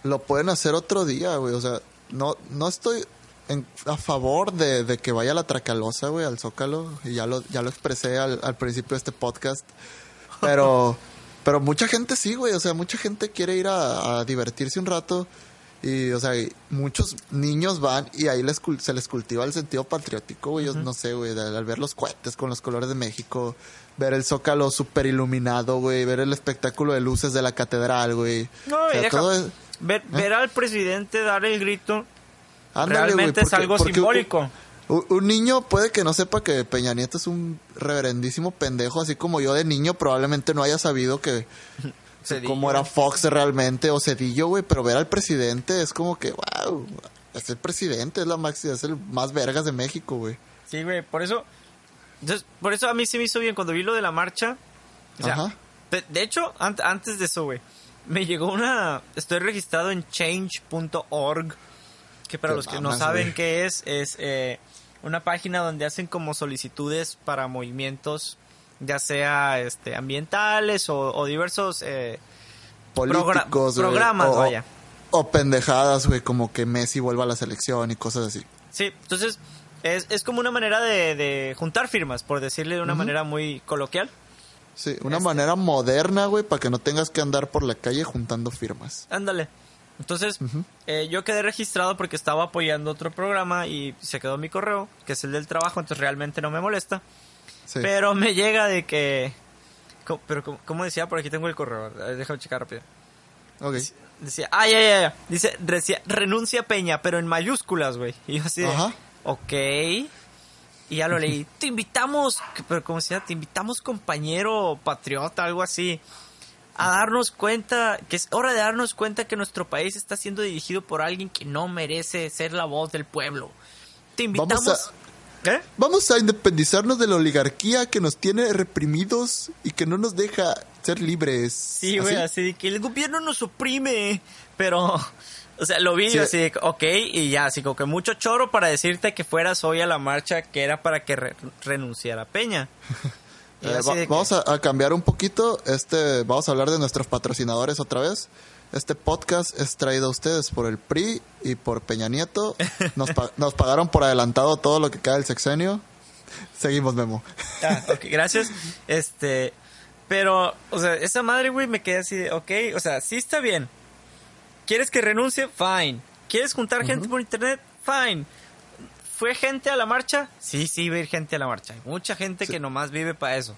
S1: Lo pueden hacer otro día, güey. O sea, no, no estoy en- a favor de, de que vaya la Tracalosa, güey, al Zócalo. Y ya lo, ya lo expresé al, al principio de este podcast. Pero, pero mucha gente sí, güey. O sea, mucha gente quiere ir a, a divertirse un rato. Y, o sea, muchos niños van y ahí les, se les cultiva el sentido patriótico, güey. Yo no sé, güey, al ver los cohetes con los colores de México, ver el Zócalo super iluminado, güey, ver el espectáculo de luces de la catedral, güey.
S2: No,
S1: O
S2: y
S1: sea,
S2: deja-
S1: todo es-
S2: ver, ver al presidente dar el grito
S1: Ándale,
S2: realmente es
S1: porque-
S2: algo simbólico.
S1: Un, un niño puede que no sepa que Peña Nieto es un reverendísimo pendejo, así como yo de niño probablemente no haya sabido que cómo era Fox realmente o Cedillo, güey, pero ver al presidente es como que, wow, es el presidente, es la máxima, es el más vergas de México, güey.
S2: Sí, güey, por eso. Entonces, por eso a mí se me hizo bien cuando vi lo de la marcha. O sea,
S1: Ajá.
S2: de, de hecho, an- antes de eso, güey, me llegó una. Estoy registrado en change.org. Que para
S1: Te
S2: los que no saben
S1: güey.
S2: qué es, es eh, una página donde hacen como solicitudes para movimientos, ya sea este ambientales o, o diversos. eh,
S1: Políticos,
S2: programas,
S1: o,
S2: vaya.
S1: O pendejadas, güey, como que Messi vuelva a la selección y cosas así.
S2: Sí, entonces es, es como una manera de, de juntar firmas, por decirle de una manera muy coloquial.
S1: Sí, una
S2: Este-
S1: manera moderna, güey, para que no tengas que andar por la calle juntando firmas.
S2: Ándale. Entonces, eh, yo quedé registrado porque estaba apoyando otro programa y se quedó mi correo, que es el del trabajo, entonces realmente no me molesta.
S1: Sí.
S2: Pero me llega de que... co- Pero, como- ¿cómo decía? Por aquí tengo el correo. Déjame checar rápido.
S1: Ok.
S2: Decía, ah, ya, ya, ya. Dice, decía, renuncia Peña, pero en mayúsculas, güey. Y yo así de,
S1: Ajá.
S2: ok. Y ya lo leí. Te invitamos, pero como decía, te invitamos compañero patriota, algo así. A darnos cuenta, que es hora de darnos cuenta que nuestro país está siendo dirigido por alguien que no merece ser la voz del pueblo. Te invitamos...
S1: Vamos
S2: ¿Eh?
S1: Vamos a independizarnos de la oligarquía que nos tiene reprimidos y que no nos deja ser libres.
S2: Sí, güey,
S1: ¿Así?
S2: así de que el gobierno nos oprime. Pero, o sea, lo vi
S1: Sí.
S2: así de, ok, y ya, así como que mucho choro para decirte que fueras hoy a la marcha que era para que re- renunciara Peña.
S1: Eh, va-
S2: que-
S1: vamos a, a cambiar un poquito. Este, vamos a hablar de nuestros patrocinadores otra vez. Este podcast es traído a ustedes por el PRI y por Peña Nieto. Nos, pa- nos pagaron por adelantado todo lo que cae del sexenio. Seguimos, Memo.
S2: Ah, ok, gracias. Este, pero, o sea, esa madre, güey, me quedé así de, ok, o sea, sí está bien. ¿Quieres que renuncie? Fine. ¿Quieres juntar gente por internet? Fine. ¿Fue gente a la marcha? Sí, sí, va a ir gente a la marcha. Hay mucha gente que nomás vive para eso.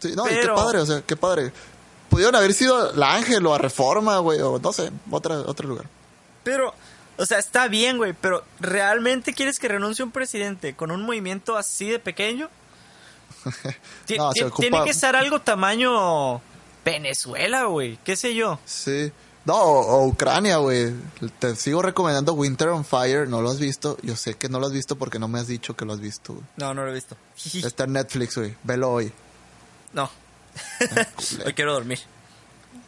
S1: Sí, no, y qué padre, o sea, qué padre. Pudieron haber sido la Ángel o a Reforma, güey, o no sé, otra, otro lugar.
S2: Pero, o sea, está bien, güey, pero ¿realmente quieres que renuncie un presidente con un movimiento así de pequeño?
S1: No, se ocupa-
S2: Tiene que ser algo tamaño Venezuela, güey, qué sé yo.
S1: Sí. No, o, o Ucrania, güey. Te sigo recomendando Winter on Fire. No lo has visto. Yo sé que no lo has visto porque no me has dicho que lo has visto. güey.
S2: No, no lo he visto.
S1: Está en Netflix, güey. Velo hoy.
S2: No. Hoy quiero dormir.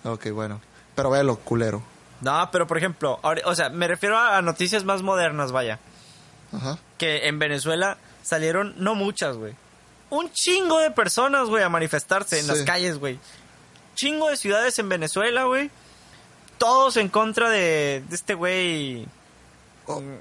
S1: Ok, bueno. Pero velo, culero.
S2: No, pero por ejemplo, o sea, me refiero a noticias más modernas, vaya.
S1: Ajá.
S2: Que en Venezuela salieron, no muchas, güey. Un chingo de personas, güey, a manifestarse en
S1: Sí.
S2: las calles, güey. Chingo de ciudades en Venezuela, güey. Todos en contra de, de este güey. Mm,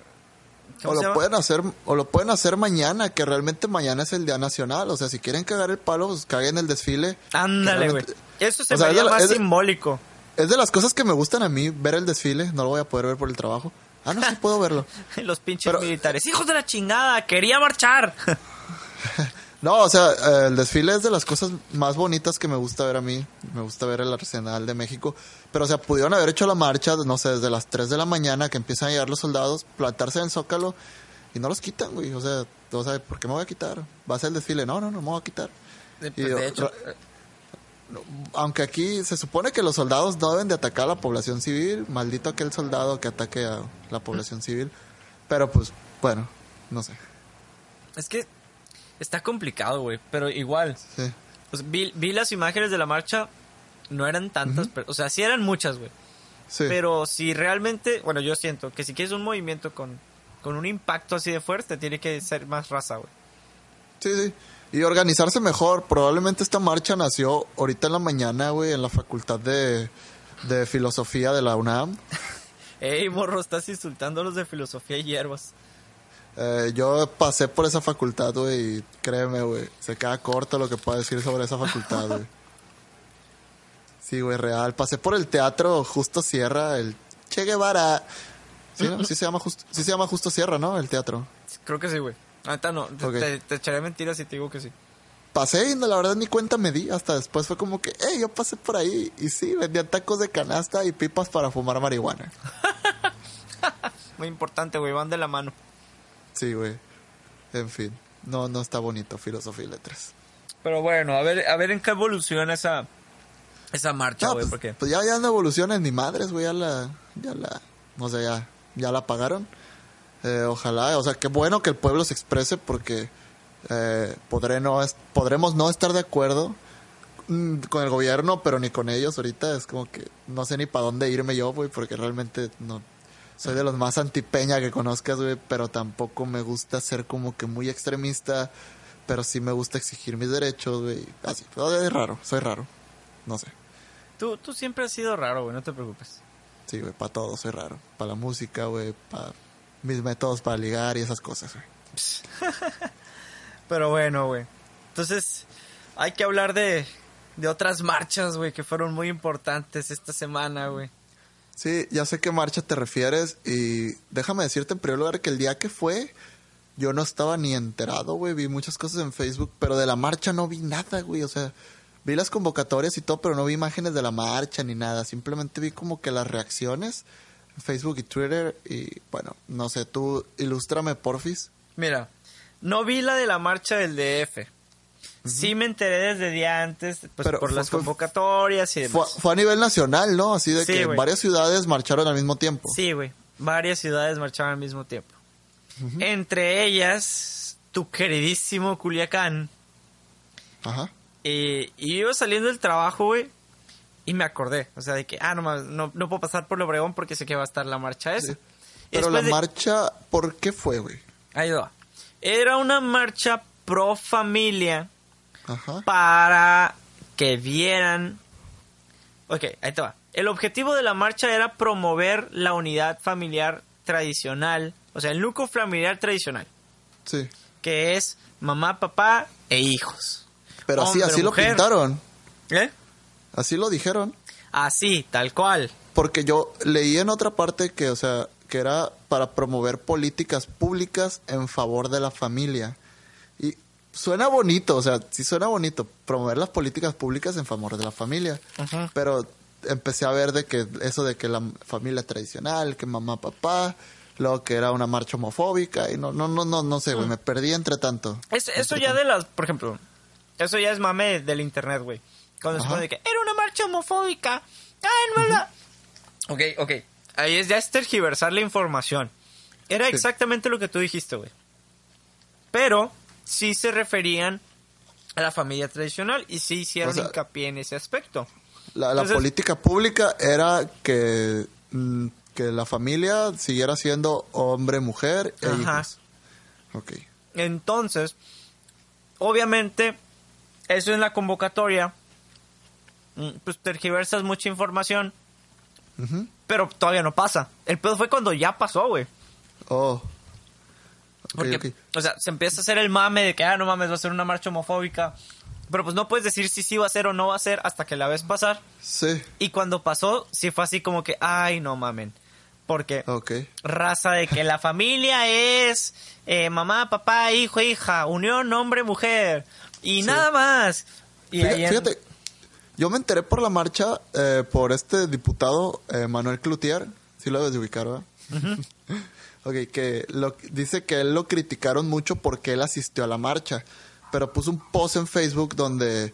S2: ¿Cómo
S1: O
S2: se
S1: lo pueden hacer, o lo pueden hacer mañana, que realmente mañana es el día nacional. O sea, si quieren cagar el palo, pues caguen el desfile.
S2: Ándale, güey. Eso se
S1: la-
S2: más
S1: es
S2: simbólico.
S1: Es de las cosas que me gustan a mí, ver el desfile. No lo voy a poder ver por el trabajo. Ah, no, sí puedo verlo.
S2: Los pinches
S1: Pero-
S2: militares. ¡Hijos de la chingada! ¡Quería marchar!
S1: No, o sea, el desfile es de las cosas más bonitas que me gusta ver a mí. Me gusta ver el Arsenal de México. Pero, o sea, pudieron haber hecho la marcha, no sé, desde las 3 de la mañana que empiezan a llegar los soldados, plantarse en el Zócalo y no los quitan, güey. O sea, o sea, ¿por qué me voy a quitar? ¿Va a ser el desfile? No, no, no me voy a quitar. Y,
S2: de hecho,
S1: Aunque aquí se supone que los soldados no deben de atacar a la población civil. Maldito aquel soldado que ataque a la población civil. Pero, pues, bueno, no sé.
S2: es que está complicado, güey. Pero igual,
S1: Sí.
S2: o sea, vi, vi las imágenes de la marcha. No eran tantas, pero, o sea, sí eran muchas, güey.
S1: Sí.
S2: Pero si realmente, bueno, yo siento que si quieres un movimiento con, con un impacto así de fuerte, tiene que ser más raza, güey.
S1: Sí, sí. Y organizarse mejor. Probablemente esta marcha nació ahorita en la mañana, güey, en la facultad de, de filosofía de la UNAM.
S2: Ey, morro, estás insultando a los de filosofía y hierbas.
S1: Eh, yo pasé por esa facultad, güey, y créeme, güey, se queda corto lo que puedo decir sobre esa facultad, güey. Sí, güey, real. Pasé por el teatro Justo Sierra, el Che Guevara. Sí, ¿no? sí se llama Justo, sí se llama Justo Sierra, ¿no? El teatro.
S2: Creo que sí, güey. Ahorita no, te,
S1: Ok.
S2: te- te echaré mentiras si te digo que sí.
S1: Pasé y no, la verdad ni cuenta me di. Hasta después fue como que, hey, yo pasé por ahí. Y sí, vendían tacos de canasta y pipas para fumar marihuana.
S2: Muy importante, güey, van de la mano.
S1: Sí, güey. En fin. No, no está bonito filosofía y letras.
S2: Pero bueno, a ver, a ver en qué evoluciona esa, esa marcha,
S1: No,
S2: güey,
S1: pues,
S2: porque...
S1: pues ya, ya no evolucionan ni madres, güey. Ya la, ya la, no sé, ya, ya la pagaron. Eh, ojalá, o sea, qué bueno que el pueblo se exprese porque eh, podré no es- podremos no estar de acuerdo mm, con el gobierno, pero ni con ellos. Ahorita es como que no sé ni para dónde irme yo, güey, porque realmente no soy de los más antipeña que conozcas, güey, pero tampoco me gusta ser como que muy extremista, pero sí me gusta exigir mis derechos, güey. Así, es raro, soy raro. No sé.
S2: Tú, tú siempre has sido raro, güey, no te preocupes.
S1: Sí, güey, para todo soy raro. Para la música, güey, para mis métodos para ligar y esas cosas, güey.
S2: Pero bueno, güey. Entonces, hay que hablar de, de otras marchas, güey, que fueron muy importantes esta semana, güey.
S1: Sí, ya sé qué marcha te refieres y déjame decirte en primer lugar que el día que fue yo no estaba ni enterado, güey, vi muchas cosas en Facebook, pero de la marcha no vi nada, güey, o sea, vi las convocatorias y todo, pero no vi imágenes de la marcha ni nada, simplemente vi como que las reacciones en Facebook y Twitter y bueno, no sé, tú ilústrame porfis.
S2: Mira, no vi la de la marcha del DF. Sí me enteré desde día antes, pues
S1: Pero
S2: por
S1: fue-
S2: las convocatorias y demás.
S1: fue a nivel nacional, ¿no? Así de
S2: Sí,
S1: que varias ciudades marcharon al mismo tiempo.
S2: Sí, güey. Varias ciudades marchaban al mismo tiempo. Entre ellas, tu queridísimo Culiacán.
S1: Ajá.
S2: Eh, y iba saliendo del trabajo, güey. Y me acordé. O sea, de que, ah, no, no, no puedo pasar por el Obregón porque sé que va a estar la marcha esa.
S1: Sí. Pero la
S2: de-
S1: marcha, ¿por qué fue, güey?
S2: Ahí va. Era una marcha pro familia
S1: Ajá.
S2: para que vieran. Ok, ahí te va. El objetivo de la marcha era promover la unidad familiar tradicional, o sea, el núcleo familiar tradicional,
S1: Sí.
S2: que es mamá, papá e hijos.
S1: Pero así,
S2: Hombre,
S1: así lo pintaron.
S2: ¿Eh?
S1: Así lo dijeron.
S2: Así, tal cual.
S1: Porque yo leí en otra parte que, o sea, que era para promover políticas públicas en favor de la familia. Suena bonito, o sea, sí suena bonito promover las políticas públicas en favor de la familia. Pero empecé a ver de que eso de que la familia tradicional, que mamá, papá, luego que era una marcha homofóbica y no no no no no sé, güey, me perdí entre tanto.
S2: Es- eso ya de las, por ejemplo, eso ya es mame del internet, güey. Cuando se
S1: Ajá.
S2: pone de que era una marcha homofóbica. Ay, no, no. Ok, ok. Ahí es ya es tergiversar la información. Era
S1: Sí.
S2: exactamente lo que tú dijiste, güey. Pero sí se referían a la familia tradicional y sí hicieron
S1: O sea,
S2: hincapié en ese aspecto.
S1: La, la
S2: Entonces-
S1: política pública era que, mm, que la familia siguiera siendo hombre, mujer e
S2: Ajá.
S1: Ok.
S2: Entonces, obviamente, eso en la convocatoria, mm, pues tergiversas mucha información,
S1: Ujú.
S2: pero todavía no pasa. El pedo fue cuando ya pasó, güey.
S1: Oh.
S2: Porque, o sea, se empieza a hacer el mame de que, ah, no mames, va a ser una marcha homofóbica. Pero pues no puedes decir si sí va a ser o no va a ser hasta que la ves pasar.
S1: Sí,
S2: Y cuando pasó, sí fue así como que, ay, no mamen. Porque raza de que la familia es eh, mamá, papá, hijo, hija, unión, hombre, mujer. Y
S1: Sí.
S2: nada más. Y
S1: Fíjate,
S2: ahí en-
S1: fíjate, yo me enteré por la marcha eh, por este diputado eh, Manuel Cloutier, sí lo debes de ubicar, ¿verdad? ok, que lo, dice que él lo criticaron mucho porque él asistió a la marcha, pero puso un post en Facebook donde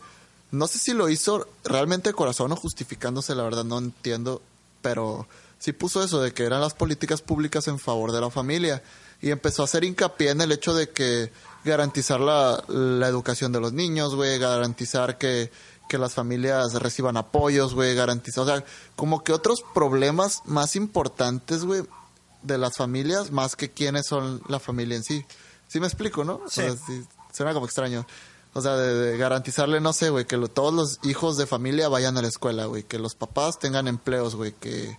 S1: no sé si lo hizo realmente de corazón o justificándose, la verdad no entiendo, pero sí puso eso de que eran las políticas públicas en favor de la familia y empezó a hacer hincapié en el hecho de que garantizar la, la educación de los niños, güey, garantizar que, que las familias reciban apoyos, güey, garantizar, o sea, como que otros problemas más importantes, güey, de las familias, más que quiénes son la familia en sí. ¿Sí me explico, no? O
S2: Sí.
S1: sea, sí, suena como extraño. O sea, de, de garantizarle, no sé, güey, que lo- todos los hijos de familia vayan a la escuela, güey, que los papás tengan empleos, güey, que,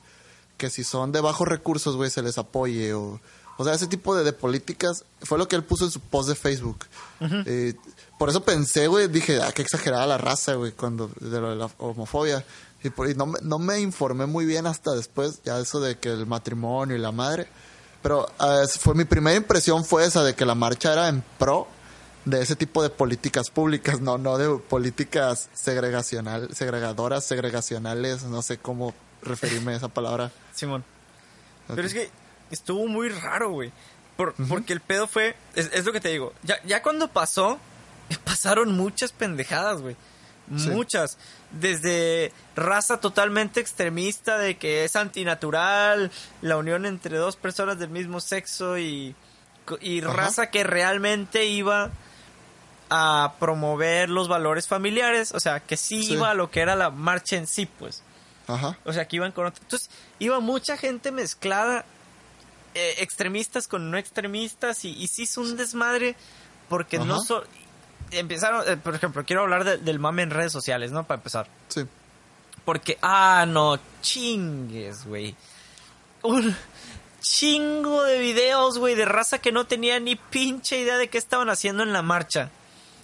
S1: que si son de bajos recursos, güey, se les apoye o... O sea, ese tipo de, de políticas fue lo que él puso en su post de Facebook. Eh, por eso pensé, güey, dije, ah, qué exagerada la raza, güey, cuando de lo de la homofobia. Y, por- y no, no me informé muy bien hasta después, ya eso de que el matrimonio y la madre. Pero ah, fue mi primera impresión fue esa de que la marcha era en pro de ese tipo de políticas públicas, no, no de políticas segregacional, segregadoras, segregacionales, no sé cómo referirme a esa palabra.
S2: Simón. Pero es que estuvo muy raro, güey. Por- Porque el pedo fue, es, es lo que te digo, ya, ya cuando pasó, pasaron muchas pendejadas, güey.
S1: Sí.
S2: Muchas. Desde raza totalmente extremista de que es antinatural, la unión entre dos personas del mismo sexo y, y raza que realmente iba a promover los valores familiares, o sea, que sí,
S1: Sí.
S2: iba a lo que era la marcha en sí, pues.
S1: Ajá.
S2: O sea, que iban con otro. Entonces, iba mucha gente mezclada, eh, extremistas con no extremistas, y, y sí es un desmadre, porque no so- Empezaron, eh, por ejemplo, quiero hablar de- del mame en redes sociales, ¿no? Para empezar.
S1: Sí.
S2: Porque, ah, no, chingues, güey. Un chingo de videos, güey, de raza que no tenía ni pinche idea de qué estaban haciendo en la marcha.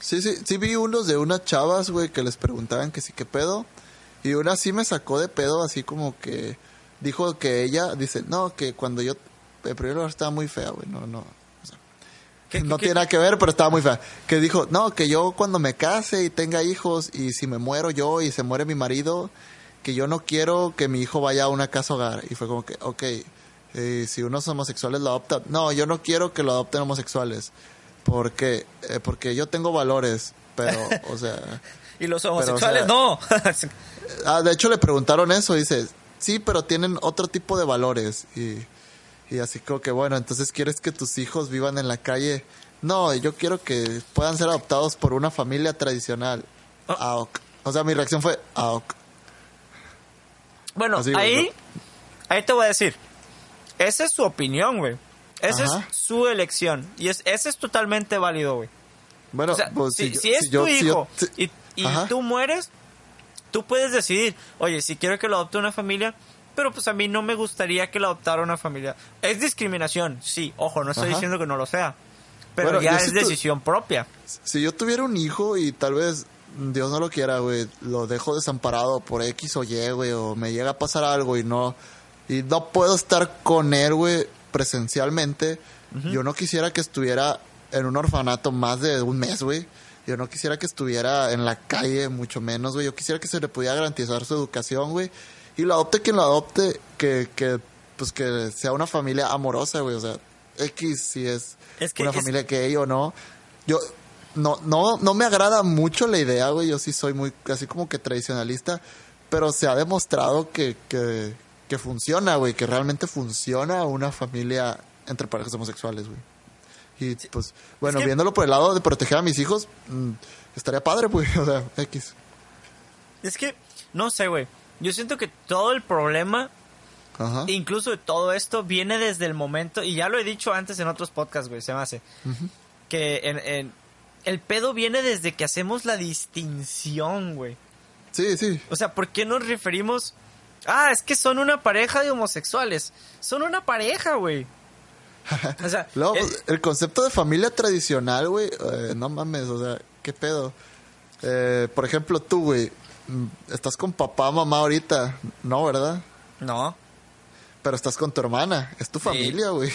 S1: Sí, sí, sí vi unos de unas chavas, güey, que les preguntaban que sí, qué pedo. Y una sí me sacó de pedo, así como que dijo que ella, dice, no, que cuando yo, en primer lugar estaba muy fea, güey, no, no. O sea,
S2: ¿Qué-
S1: no
S2: qué-
S1: tiene nada que ver, pero estaba muy fea. Que dijo, no, que yo cuando me case y tenga hijos y si me muero yo y se muere mi marido, que yo no quiero que mi hijo vaya a una casa hogar. Y fue como que, ok, eh, si unos homosexuales lo adoptan, no, yo no quiero que lo adopten homosexuales. Porque, eh, porque yo tengo valores, pero, o sea...
S2: Y los
S1: Pero, o
S2: homosexuales,
S1: sea,
S2: no.
S1: Ah, de hecho le preguntaron eso, dice, sí, pero tienen otro tipo de valores. Y, y así como que, bueno, entonces quieres que tus hijos vivan en la calle. No, yo quiero que puedan ser adoptados por una familia tradicional. Ok. O sea, mi reacción fue, ok.
S2: Bueno,
S1: Así,
S2: ahí, ahí te voy a decir. Esa es su opinión, güey. Esa
S1: Ajá.
S2: es su elección. Y es, ese es totalmente válido, güey.
S1: Bueno,
S2: o sea,
S1: pues,
S2: si,
S1: yo-
S2: si es tu
S1: yo-
S2: hijo y, y tú mueres, tú puedes decidir, oye, si quiero que lo adopte una familia, pero pues a mí no me gustaría que lo adoptara una familia. Es discriminación, sí, ojo, no estoy
S1: Ajá.
S2: diciendo que no lo sea. Pero
S1: Bueno,
S2: ya es decisión propia.
S1: si yo tuviera un hijo y tal vez Dios no lo quiera, güey, lo dejo desamparado por X o Y, güey, o me llega a pasar algo y no y no puedo estar con él, güey, presencialmente. Yo no quisiera que estuviera en un orfanato más de un mes, güey. Yo no quisiera que estuviera en la calle, mucho menos, güey. Yo quisiera que se le pudiera garantizar su educación, güey. Y lo adopte quien lo adopte, que, que, pues que sea una familia amorosa, güey. O sea, X si es,
S2: Es que
S1: una
S2: es-
S1: familia gay o no. Yo, no, no, no me agrada mucho la idea, güey. Yo sí soy muy, así como que tradicionalista. Pero se ha demostrado que, que, que funciona, güey. Que realmente funciona una familia entre parejas homosexuales, güey. Y pues, bueno,
S2: que-
S1: viéndolo por el lado de proteger a mis hijos, mm, estaría padre, güey. O sea, X.
S2: Es que, no sé, güey. Yo siento que todo el problema
S1: Ajá.
S2: incluso de todo esto viene desde el momento, y ya lo he dicho antes en otros podcasts, güey, se me hace, que en, en- el pedo viene desde que hacemos la distinción, güey.
S1: Sí, sí.
S2: O sea, ¿por qué nos referimos? Ah, es que son una pareja de homosexuales. Son una pareja, güey. O sea, eh,
S1: pues, el concepto de familia tradicional, güey, eh, no mames, o sea, ¿qué pedo? Eh, por ejemplo, tú, güey, estás con papá, mamá ahorita, ¿no, verdad?
S2: no,
S1: Pero estás con tu hermana, es tu familia, güey.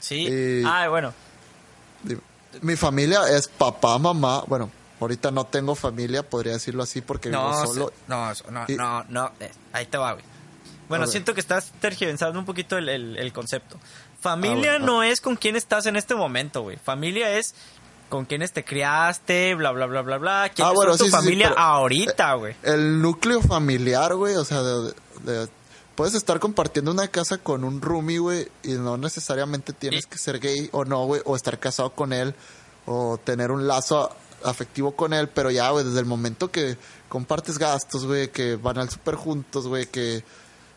S2: sí.
S1: Y-
S2: Ah, bueno.
S1: Mi familia es papá, mamá, bueno, ahorita no tengo familia, podría decirlo así, porque
S2: No,
S1: vivo solo.
S2: no, no,
S1: Y-
S2: no, no, eh, ahí te va, güey. Bueno, siento que estás tergiversando un poquito el, el- el concepto. Familia
S1: Ah, bueno,
S2: no es con quién estás en este momento, güey. Familia es con quienes te criaste, bla, bla, bla, bla, bla. ¿Quién
S1: Ah,
S2: es
S1: bueno,
S2: tu
S1: sí, sí, sí,
S2: familia ahorita, güey?
S1: El núcleo familiar, güey, o sea, de, de- puedes estar compartiendo una casa con un roomie, güey, y no necesariamente tienes que ser gay o no, güey, o estar casado con él, o tener un lazo afectivo con él, pero ya, güey, desde el momento que compartes gastos, güey, que van al super juntos, güey, que,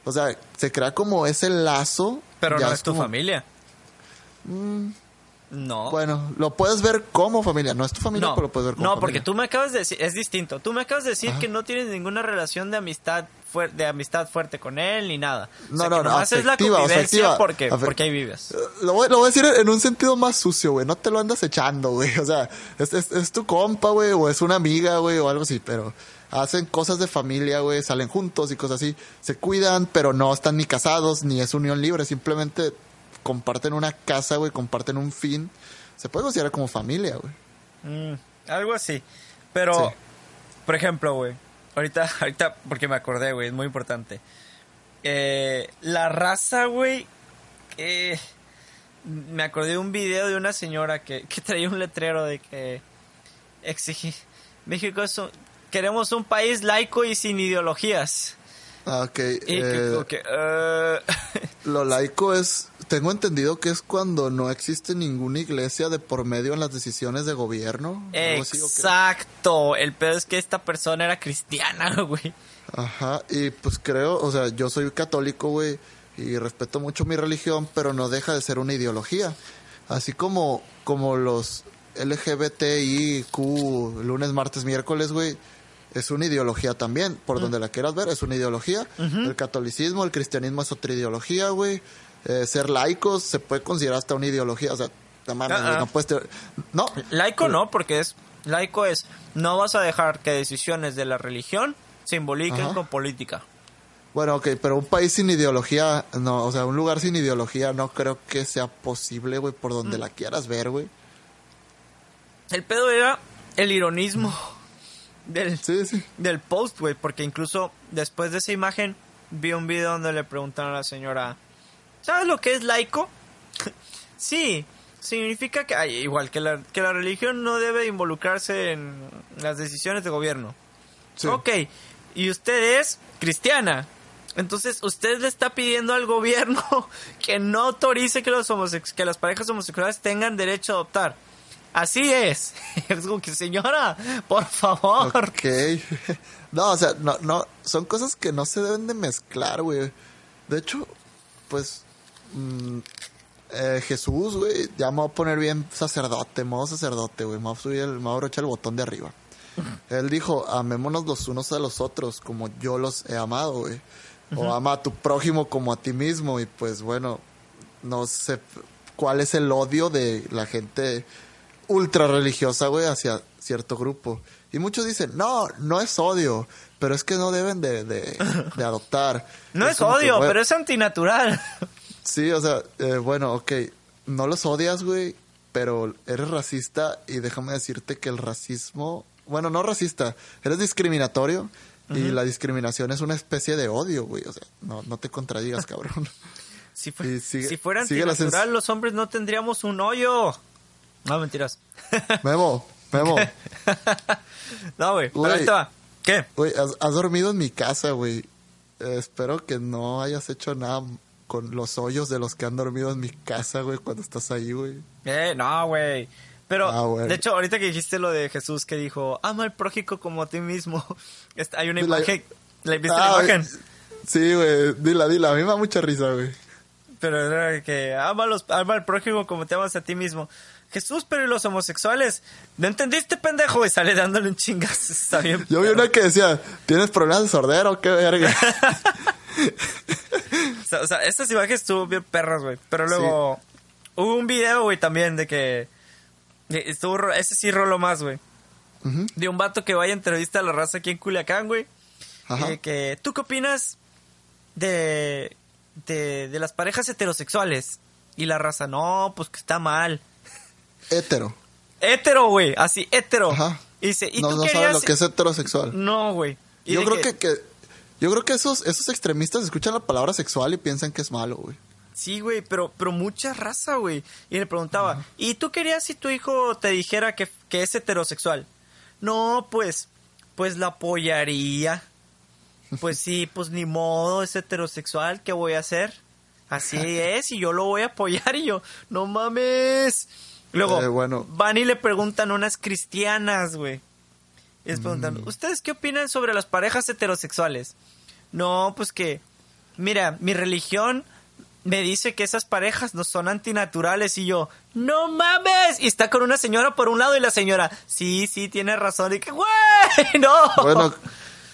S1: o sea, se crea como ese lazo.
S2: Pero no es tu
S1: como- Mm,
S2: familia. No.
S1: Bueno, lo puedes ver como familia, no es tu familia,
S2: no,
S1: pero lo puedes ver como
S2: no, porque
S1: familia.
S2: tú me acabas de decir, es distinto. Tú me acabas de decir
S1: Ajá.
S2: que no tienes ninguna relación de amistad de amistad fuerte con él ni nada. O
S1: No,
S2: sea,
S1: no, no,
S2: nomás es la convivencia
S1: afectiva,
S2: porque, porque ahí vives.
S1: Lo voy, lo voy a decir en un sentido más sucio, güey. No te lo andas echando, güey. O sea, es, es, es tu compa, güey, o es una amiga, güey, o algo así, pero hacen cosas de familia, güey, salen juntos y cosas así. Se cuidan, pero no están ni casados, ni es unión libre. Simplemente comparten una casa, güey, comparten un fin. Se puede considerar como familia, güey.
S2: Mm, algo así. Pero,
S1: Sí.
S2: por ejemplo, güey. Ahorita, ahorita, porque me acordé, güey, es muy importante. Eh, la raza, güey. eh, me acordé de un video de una señora que, que traía un letrero de que exigí. México es un- queremos un país laico y sin ideologías.
S1: Ah, ok.
S2: Y que,
S1: eh,
S2: eh,
S1: Lo laico es, tengo entendido que es cuando no existe ninguna iglesia de por medio en las decisiones de gobierno.
S2: Exacto. El pedo es que esta persona era cristiana, güey.
S1: Ajá, y pues creo, o sea, yo soy católico, güey, y respeto mucho mi religión, pero no deja de ser una ideología. Así como, como los LGBTIQ, lunes, martes, miércoles, güey, es una ideología también, por donde la quieras ver, es una ideología. El catolicismo, el cristianismo es otra ideología, güey. Eh, ser laicos se puede considerar hasta una ideología, o sea, no mames,
S2: Ah, ah.
S1: no puedes tener- No,
S2: Laico no, porque es laico es no vas a dejar que decisiones de la religión se involucren con política.
S1: Bueno, ok, pero un país sin ideología, no, o sea, un lugar sin ideología no creo que sea posible, güey, por donde la quieras ver, güey.
S2: El pedo era el ironismo del,
S1: Sí, sí.
S2: del post, güey, porque incluso después de esa imagen vi un video donde le preguntaron a la señora, ¿sabes lo que es laico? sí, significa que, ay, igual que la, que la religión no debe involucrarse en las decisiones de gobierno.
S1: Sí.
S2: Ok, y usted es cristiana. Entonces, usted le está pidiendo al gobierno que no autorice que, los homosex que las parejas homosexuales tengan derecho a adoptar. Así es. Es como que, señora, por favor.
S1: Ok. No, o sea, no, no, son cosas que no se deben de mezclar, güey. De hecho, pues, mm, eh, Jesús, güey, ya me voy a poner bien sacerdote, modo sacerdote, güey. Me voy a subir el, me voy a el botón de arriba. Él dijo, amémonos los unos a los otros como yo los he amado, güey. O ama a tu prójimo como a ti mismo. Y pues bueno, no sé cuál es el odio de la gente ultra religiosa, güey, hacia cierto grupo. Y muchos dicen, no, no es odio, pero es que no deben de, de, de adoptar.
S2: No es, odio, pero es antinatural.
S1: Sí, o sea, eh, bueno, ok, no los odias, güey, pero eres racista y déjame decirte que el racismo, bueno, no racista, eres discriminatorio y la discriminación es una especie de odio, güey, o sea, no, no te contradigas, cabrón.
S2: Si,
S1: Sí, sigue-
S2: si fuera antinatural, los hombres no tendríamos un hoyo. No, mentiras.
S1: Memo, Memo,
S2: no, güey. ¿Qué?
S1: güey, has, has dormido en mi casa, güey. Eh, espero que no hayas hecho nada con los hoyos de los que han dormido en mi casa, güey, cuando estás ahí, güey.
S2: Eh, no, güey. Pero,
S1: Ah,
S2: de hecho, ahorita que dijiste lo de Jesús que dijo, ama al prójico como a ti mismo. Hay una imagen. ¿La viste
S1: Ah,
S2: la imagen?
S1: Sí, güey, dila, dila, a mí me da mucha risa, güey.
S2: Pero era que ama, los, ama al prójimo como te amas a ti mismo. Jesús, pero ¿y los homosexuales? ¿No entendiste, pendejo? Y sale dándole un chingazo. Está bien.
S1: Yo vi una que decía, ¿tienes problemas de sordera o qué verga?
S2: O sea, o sea, estas imágenes estuvo bien perras, güey. Pero luego, Hubo un video, güey, también de que... de- estuvo, ese sí roló más, güey. De un vato que vaya a entrevista a la raza aquí en Culiacán, güey.
S1: Ajá.
S2: Eh, que, ¿Tú qué opinas de, de, de las parejas heterosexuales? Y la raza, no, pues que está mal.
S1: Hétero.
S2: Hétero, güey, así, hétero.
S1: Ajá.
S2: Y dice, ¿y
S1: no
S2: tú
S1: no
S2: querías...?
S1: sabe lo que es heterosexual.
S2: No, güey.
S1: Yo
S2: de
S1: creo que, que- yo creo que esos, esos extremistas escuchan la palabra sexual y piensan que es malo, güey.
S2: Sí, güey, pero, pero mucha raza, güey. Y le preguntaba, ¿y tú querías si tu hijo te dijera que, que es heterosexual? No, pues, pues la apoyaría. Pues sí, pues ni modo, es heterosexual, ¿qué voy a hacer? Así es, y yo lo voy a apoyar, y yo, no mames. Luego,
S1: Eh, bueno.
S2: van y le preguntan a unas cristianas, güey. Y les preguntan,
S1: Mm.
S2: ¿ustedes qué opinan sobre las parejas heterosexuales? No, pues que, mira, mi religión me dice que esas parejas no son antinaturales y yo, no mames. Y está con una señora por un lado y la señora, sí, sí, tiene razón. Y que, güey, no.
S1: Bueno,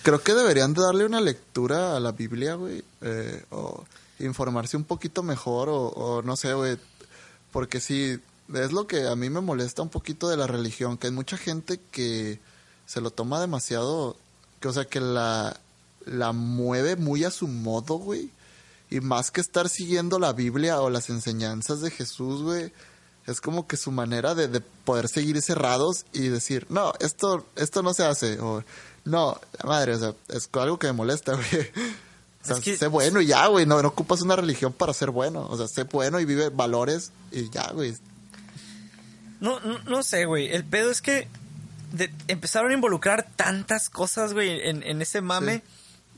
S1: creo que deberían de darle una lectura a la Biblia, güey. eh, o informarse un poquito mejor, o, o no sé, güey. Porque sí, es lo que a mí me molesta un poquito de la religión, que hay mucha gente que se lo toma demasiado, que o sea, que la, la mueve muy a su modo, güey. Y más que estar siguiendo la Biblia o las enseñanzas de Jesús, güey, es como que su manera de, de poder seguir cerrados y decir, no, esto, esto no se hace. O, no, la madre, o sea, es algo que me molesta, güey. O sea,
S2: Es que-
S1: sé bueno y ya, güey. No, no ocupas una religión para ser bueno. O sea, sé bueno y vive valores y ya, güey.
S2: No, no, no sé, güey. El pedo es que de- empezaron a involucrar tantas cosas, güey, en, en ese mame.
S1: Sí.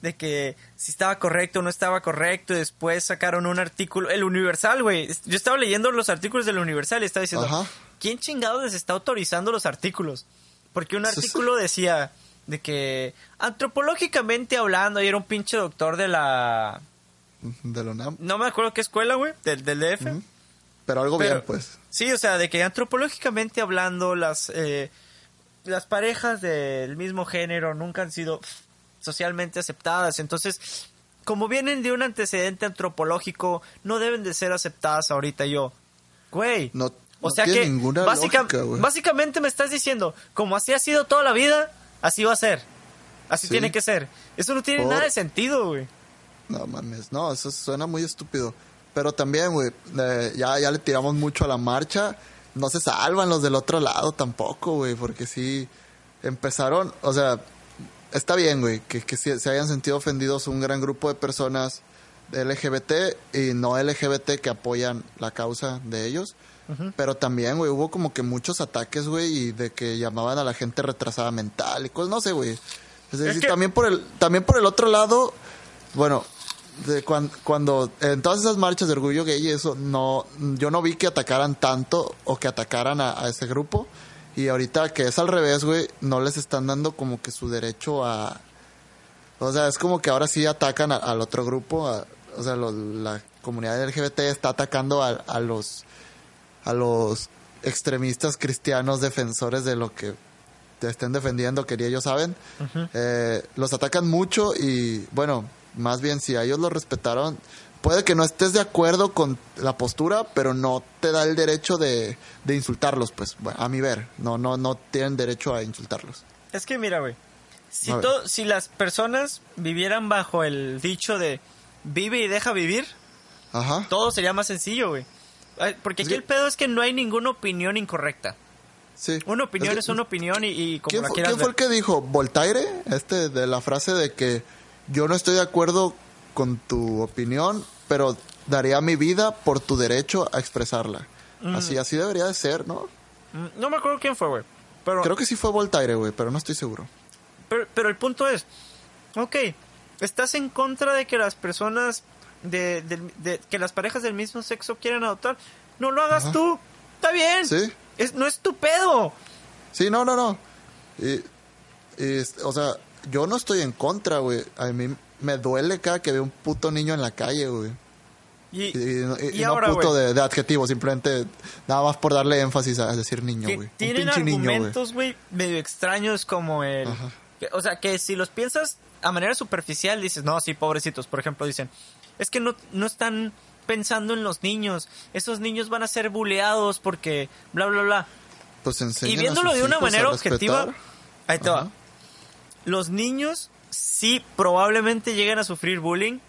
S2: De que si estaba correcto o no estaba correcto. Y después sacaron un artículo. El Universal, güey. Yo estaba leyendo los artículos del Universal y estaba diciendo:
S1: Ajá.
S2: ¿Quién chingados les está autorizando los artículos? Porque un artículo decía de que antropológicamente hablando, y era un pinche doctor de la.
S1: De la UNAM.
S2: No me acuerdo qué escuela, güey, del, del DF.
S1: Pero algo
S2: Pero-
S1: bien, pues.
S2: Sí, o sea, de que antropológicamente hablando, las, eh, las parejas del mismo género nunca han sido socialmente aceptadas. Entonces, como vienen de un antecedente antropológico, no deben de ser aceptadas ahorita. Yo, güey.
S1: No,
S2: o sea
S1: tiene
S2: que
S1: ninguna
S2: básica-
S1: lógica, güey.
S2: básicamente me estás diciendo, como así ha sido toda la vida, así va a ser. Así
S1: Sí.
S2: tiene que ser. Eso no tiene
S1: Por-
S2: nada de sentido, güey.
S1: No mames, no, eso suena muy estúpido. Pero también, güey, eh, ya, ya le tiramos mucho a la marcha. No se salvan los del otro lado tampoco, güey, porque sí empezaron, o sea, está bien, güey, que, que se hayan sentido ofendidos un gran grupo de personas LGBT y no LGBT que apoyan la causa de ellos. Pero también, güey, hubo como que muchos ataques, güey, y de que llamaban a la gente retrasada mental y cosas, no sé, güey. Es decir,
S2: que-
S1: también por el, también por el otro lado, bueno, de cuan- cuando en todas esas marchas de orgullo gay y eso no yo no vi que atacaran tanto o que atacaran a, a ese grupo. Y ahorita que es al revés güey no les están dando como que su derecho a o sea es como que ahora sí atacan a- al otro grupo a- o sea lo- la comunidad LGBT está atacando a, a los a los extremistas cristianos defensores de lo que te estén defendiendo que ni ellos saben eh, los atacan mucho y bueno, más bien si a ellos lo respetaron, puede que no estés de acuerdo con la postura, pero no te da el derecho de, de insultarlos, pues, bueno, a mi ver, no, no, no tienen derecho a insultarlos.
S2: Es que mira, güey. Si, to- si las personas vivieran bajo el dicho de vive y deja vivir,
S1: Ajá.
S2: todo sería más sencillo, güey. Porque aquí el pedo es que no hay ninguna opinión incorrecta.
S1: Sí.
S2: Una opinión
S1: que-
S2: es, una opinión y, y como
S1: ¿Quién,
S2: la
S1: fue, quién el que dijo? ¿Voltaire? Este, de la frase de que yo no estoy de acuerdo con tu opinión, pero daría mi vida por tu derecho a expresarla. Así, así debería de ser, ¿no?
S2: Mm, No me acuerdo quién fue, güey. Pero,
S1: Creo que sí fue Voltaire, güey, pero no estoy seguro.
S2: pero, pero el punto es, ok, estás en contra de que las personas, de, de- que las parejas del mismo sexo quieran adoptar. No lo hagas
S1: Ajá.
S2: tú. Está bien.
S1: Sí.
S2: Es, no es tu pedo.
S1: Sí, no, no, no. Y, y, o sea, yo no estoy en contra, güey. A mí me duele cada que veo un puto niño en la calle, güey.
S2: Y,
S1: Y, y no- y-
S2: y
S1: no
S2: ahora,
S1: puto de, de adjetivo, simplemente nada más por darle énfasis a decir niño, güey.
S2: Tienen argumentos, güey, medio extraños como el... Que- o sea, que si los piensas a manera superficial, dices, no, sí, pobrecitos. Por ejemplo, dicen, es que no, no están pensando en los niños. Esos niños van a ser buleados porque bla, bla, bla.
S1: Pues
S2: Y viéndolo de una manera objetiva, ahí te va. Los niños sí probablemente lleguen a sufrir bullying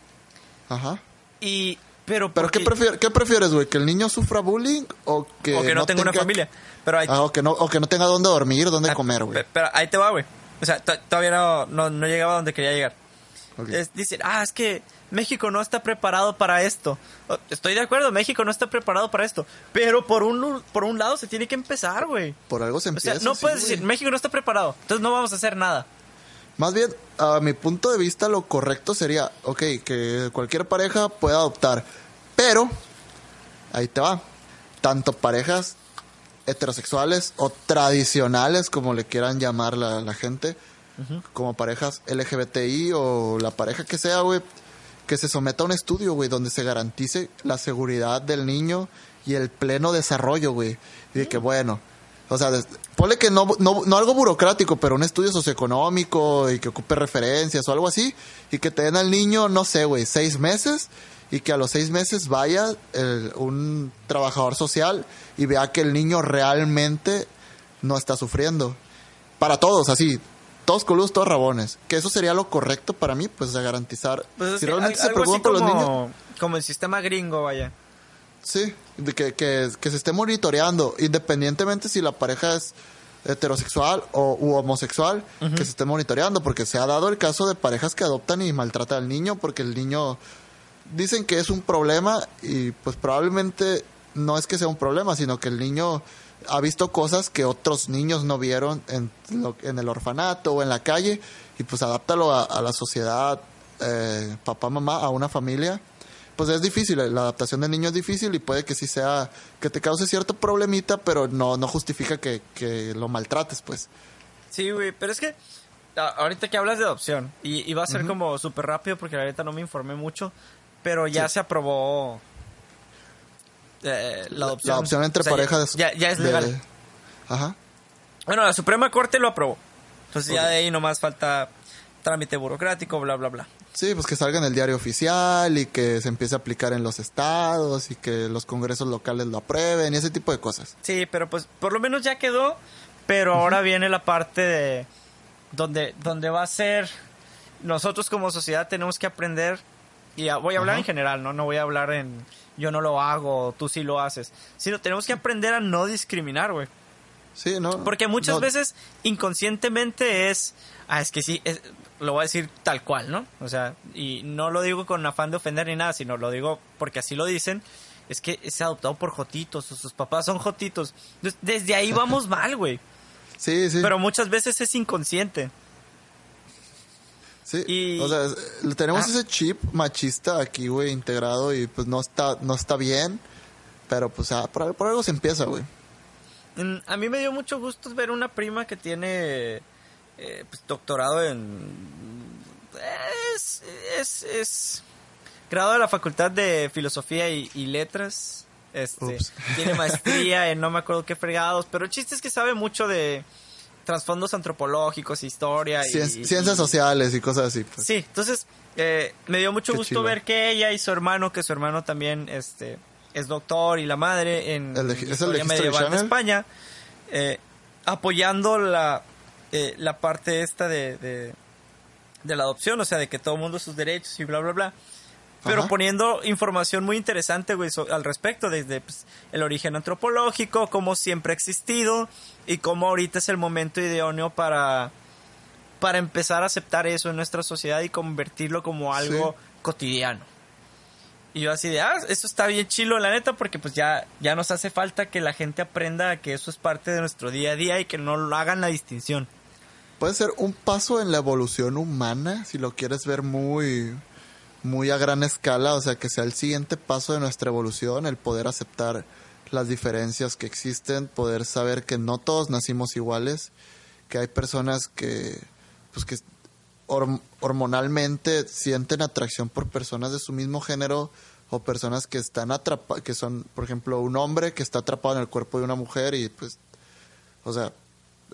S1: Ajá.
S2: y pero
S1: ¿Pero qué, prefier- qué prefieres, güey? ¿Que el niño sufra bullying o que,
S2: o que no, tenga una familia. Pero ahí,
S1: Ah, o, que no, o que no tenga dónde dormir, dónde
S2: ah,
S1: comer, güey.
S2: pe- Pero ahí te va, güey. O sea, to- todavía no, no, no llegaba a donde quería llegar.
S1: Ok.
S2: Es- dicen, ah, es que México no está preparado para esto. Estoy de acuerdo, México no está preparado para esto. Pero por un, por un lado se tiene que empezar, güey.
S1: Por algo se
S2: O
S1: empieza.
S2: sea, no
S1: sí,
S2: puedes
S1: güey.
S2: decir, México no está preparado, entonces no vamos a hacer nada.
S1: Más bien, a mi punto de vista, lo correcto sería, ok, que cualquier pareja pueda adoptar, pero, ahí te va, tanto parejas heterosexuales o tradicionales, como le quieran llamar la, la gente, como parejas LGBTI o la pareja que sea, güey, que se someta a un estudio, güey, donde se garantice la seguridad del niño y el pleno desarrollo, güey. Y de que, bueno, o sea, ponle que no, no, no algo burocrático, pero un estudio socioeconómico y que ocupe referencias o algo así, y que te den al niño, no sé, güey, seis meses, y que a los seis meses vaya el- un trabajador social y vea que el niño realmente no está sufriendo. Para todos, así, todos coludos, todos rabones. Que eso sería lo correcto para mí, pues, de garantizar.
S2: Pues es
S1: si
S2: que
S1: realmente
S2: al-
S1: se preocupan por los niños,
S2: como el sistema gringo, vaya.
S1: Sí, de que, que, que se esté monitoreando, independientemente si la pareja es heterosexual o u homosexual, que se esté monitoreando, porque se ha dado el caso de parejas que adoptan y maltratan al niño, porque el niño dicen que es un problema y pues probablemente no es que sea un problema, sino que el niño ha visto cosas que otros niños no vieron en, lo- en el orfanato o en la calle y pues adáptalo a, a la sociedad, eh, papá, mamá, a una familia. Pues es difícil, la adaptación del niño es difícil y puede que sí sea, que te cause cierto problemita, pero no, no justifica que, que lo maltrates, pues.
S2: Sí, güey, pero es que ahorita que hablas de adopción, y, y va a ser como súper rápido porque ahorita no me informé mucho, pero ya se aprobó eh, la adopción.
S1: La opción entre
S2: O sea, ya-
S1: parejas.
S2: Ya, ya es
S1: de-
S2: legal.
S1: Ajá.
S2: Bueno, la Suprema Corte lo aprobó. Entonces ya de ahí nomás falta trámite burocrático, bla, bla, bla.
S1: Sí, pues que salga en el diario oficial y que se empiece a aplicar en los estados y que los congresos locales lo aprueben y ese tipo de cosas.
S2: Sí, pero pues por lo menos ya quedó, pero ahora viene la parte de donde, donde va a ser nosotros como sociedad tenemos que aprender y voy a hablar
S1: Ajá.
S2: en general, no no voy a hablar en yo no lo hago, tú sí lo haces, sino tenemos que aprender a no discriminar, güey.
S1: Sí, ¿no?
S2: Porque muchas
S1: No,
S2: veces inconscientemente es, ah, es que sí, es- lo voy a decir tal cual, ¿no? O sea, y no lo digo con afán de ofender ni nada, sino lo digo porque así lo dicen. Es que es adoptado por jotitos, o sus papás son jotitos. Desde ahí vamos mal, güey.
S1: Sí, sí.
S2: Pero muchas veces es inconsciente.
S1: sí.
S2: y-
S1: O sea, tenemos
S2: Ah.
S1: ese chip machista aquí, güey, integrado y pues no está, no está bien. Pero pues ah, por, por algo se empieza, güey.
S2: Mm, A mí me dio mucho gusto ver una prima que tiene eh, pues, doctorado en... Es, es, es grado de la Facultad de Filosofía y, y Letras. Este,
S1: Ups.
S2: tiene maestría en no me acuerdo qué fregados, pero el chiste es que sabe mucho de trasfondos antropológicos, historia y...
S1: Cien-
S2: y-
S1: ciencias sociales y cosas así. Pues.
S2: Sí, entonces eh, me dio mucho
S1: Qué
S2: gusto
S1: chido.
S2: ver que ella y su hermano, que su hermano también este, es doctor y la madre en
S1: ¿El de- es el de
S2: medieval de? España, eh, apoyando la, eh, la parte esta de, de, de la adopción, o sea, de que todo el mundo sus derechos y bla, bla, bla. Pero
S1: Ajá.
S2: poniendo información muy interesante, güey, so- al respecto, desde pues, el origen antropológico, cómo siempre ha existido y cómo ahorita es el momento idóneo para, para empezar a aceptar eso en nuestra sociedad y convertirlo como algo
S1: Sí.
S2: cotidiano. Y yo así de, ah, eso está bien chilo, la neta, porque pues ya, ya nos hace falta que la gente aprenda que eso es parte de nuestro día a día y que no lo hagan la distinción.
S1: Puede ser un paso en la evolución humana, si lo quieres ver muy, muy a gran escala, o sea, que sea el siguiente paso de nuestra evolución, el poder aceptar las diferencias que existen, poder saber que no todos nacimos iguales, que hay personas que, pues que horm- hormonalmente sienten atracción por personas de su mismo género o personas que están atrapadas, que son, por ejemplo, un hombre que está atrapado en el cuerpo de una mujer y pues, o sea,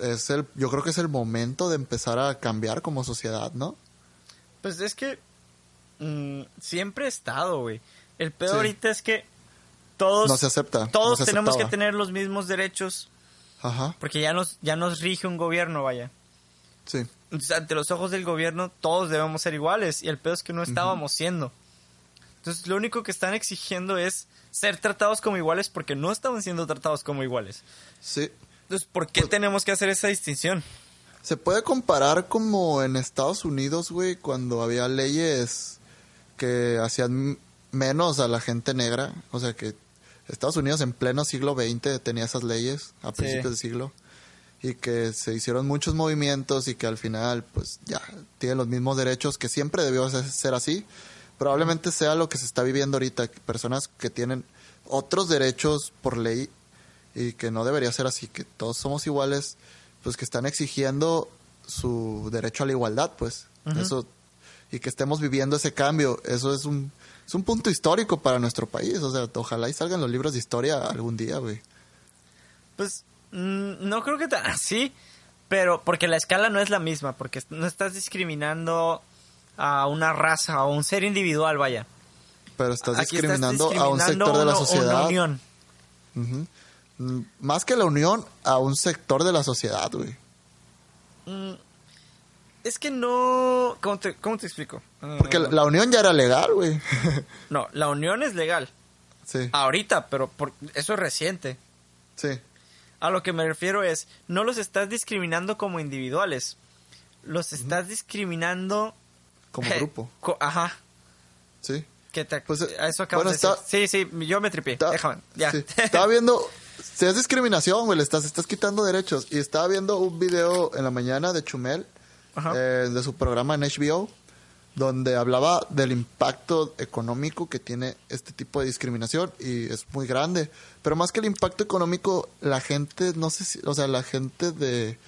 S1: es el, yo creo que es el momento de empezar a cambiar como sociedad, ¿no?
S2: Pues es que mm, siempre he estado, güey. El peor
S1: Sí.
S2: ahorita es que todos,
S1: No se acepta,
S2: todos
S1: no se
S2: tenemos que tener los mismos derechos
S1: Ajá,
S2: porque ya nos, ya nos rige un gobierno, vaya.
S1: sí.
S2: Entonces, ante los ojos del gobierno, todos debemos ser iguales. Y el peor es que no estábamos siendo. Entonces, lo único que están exigiendo es ser tratados como iguales porque no estaban siendo tratados como iguales.
S1: Sí.
S2: Entonces, ¿por qué
S1: Pues-
S2: tenemos que hacer esa distinción?
S1: Se puede comparar como en Estados Unidos, güey, cuando había leyes que hacían menos a la gente negra. O sea que Estados Unidos en pleno siglo XX tenía esas leyes a principios del siglo. Y que se hicieron muchos movimientos y que al final, pues ya, tienen los mismos derechos que siempre debió ser- así. Probablemente sea lo que se está viviendo ahorita. Personas que tienen otros derechos por ley y que no debería ser así, que todos somos iguales, pues que están exigiendo su derecho a la igualdad, pues. Eso y que estemos viviendo ese cambio, eso es un es un punto histórico para nuestro país, o sea, ojalá y salgan los libros de historia algún día, güey.
S2: Pues mm, no creo que tan así, pero porque la escala no es la misma, porque no estás discriminando a una raza o a un ser individual, vaya.
S1: Pero estás discriminando, a un sector de la
S2: uno- Una
S1: sociedad.
S2: unión.
S1: Mm, Más que la unión, a un sector de la sociedad, güey.
S2: Mm, es que no... ¿Cómo te, cómo te explico?
S1: Porque la, la unión ya era legal, güey.
S2: No, la unión es legal.
S1: sí,
S2: Ahorita, pero por, eso es reciente.
S1: sí.
S2: A lo que me refiero es, no los estás discriminando como individuales. Los estás discriminando...
S1: Como grupo,
S2: co- Ajá.
S1: sí.
S2: Que te,
S1: Pues, eh,
S2: a eso acabas
S1: bueno,
S2: de decir.
S1: está-
S2: Sí, sí, yo me tripié. Déjame, ya.
S1: sí. Estaba viendo, si es discriminación, güey, le estás, estás quitando derechos. Y estaba viendo un video en la mañana de Chumel, eh, de su programa en HBO, donde hablaba del impacto económico que tiene este tipo de discriminación y es muy grande. Pero más que el impacto económico, la gente, no sé si, o sea, la gente de,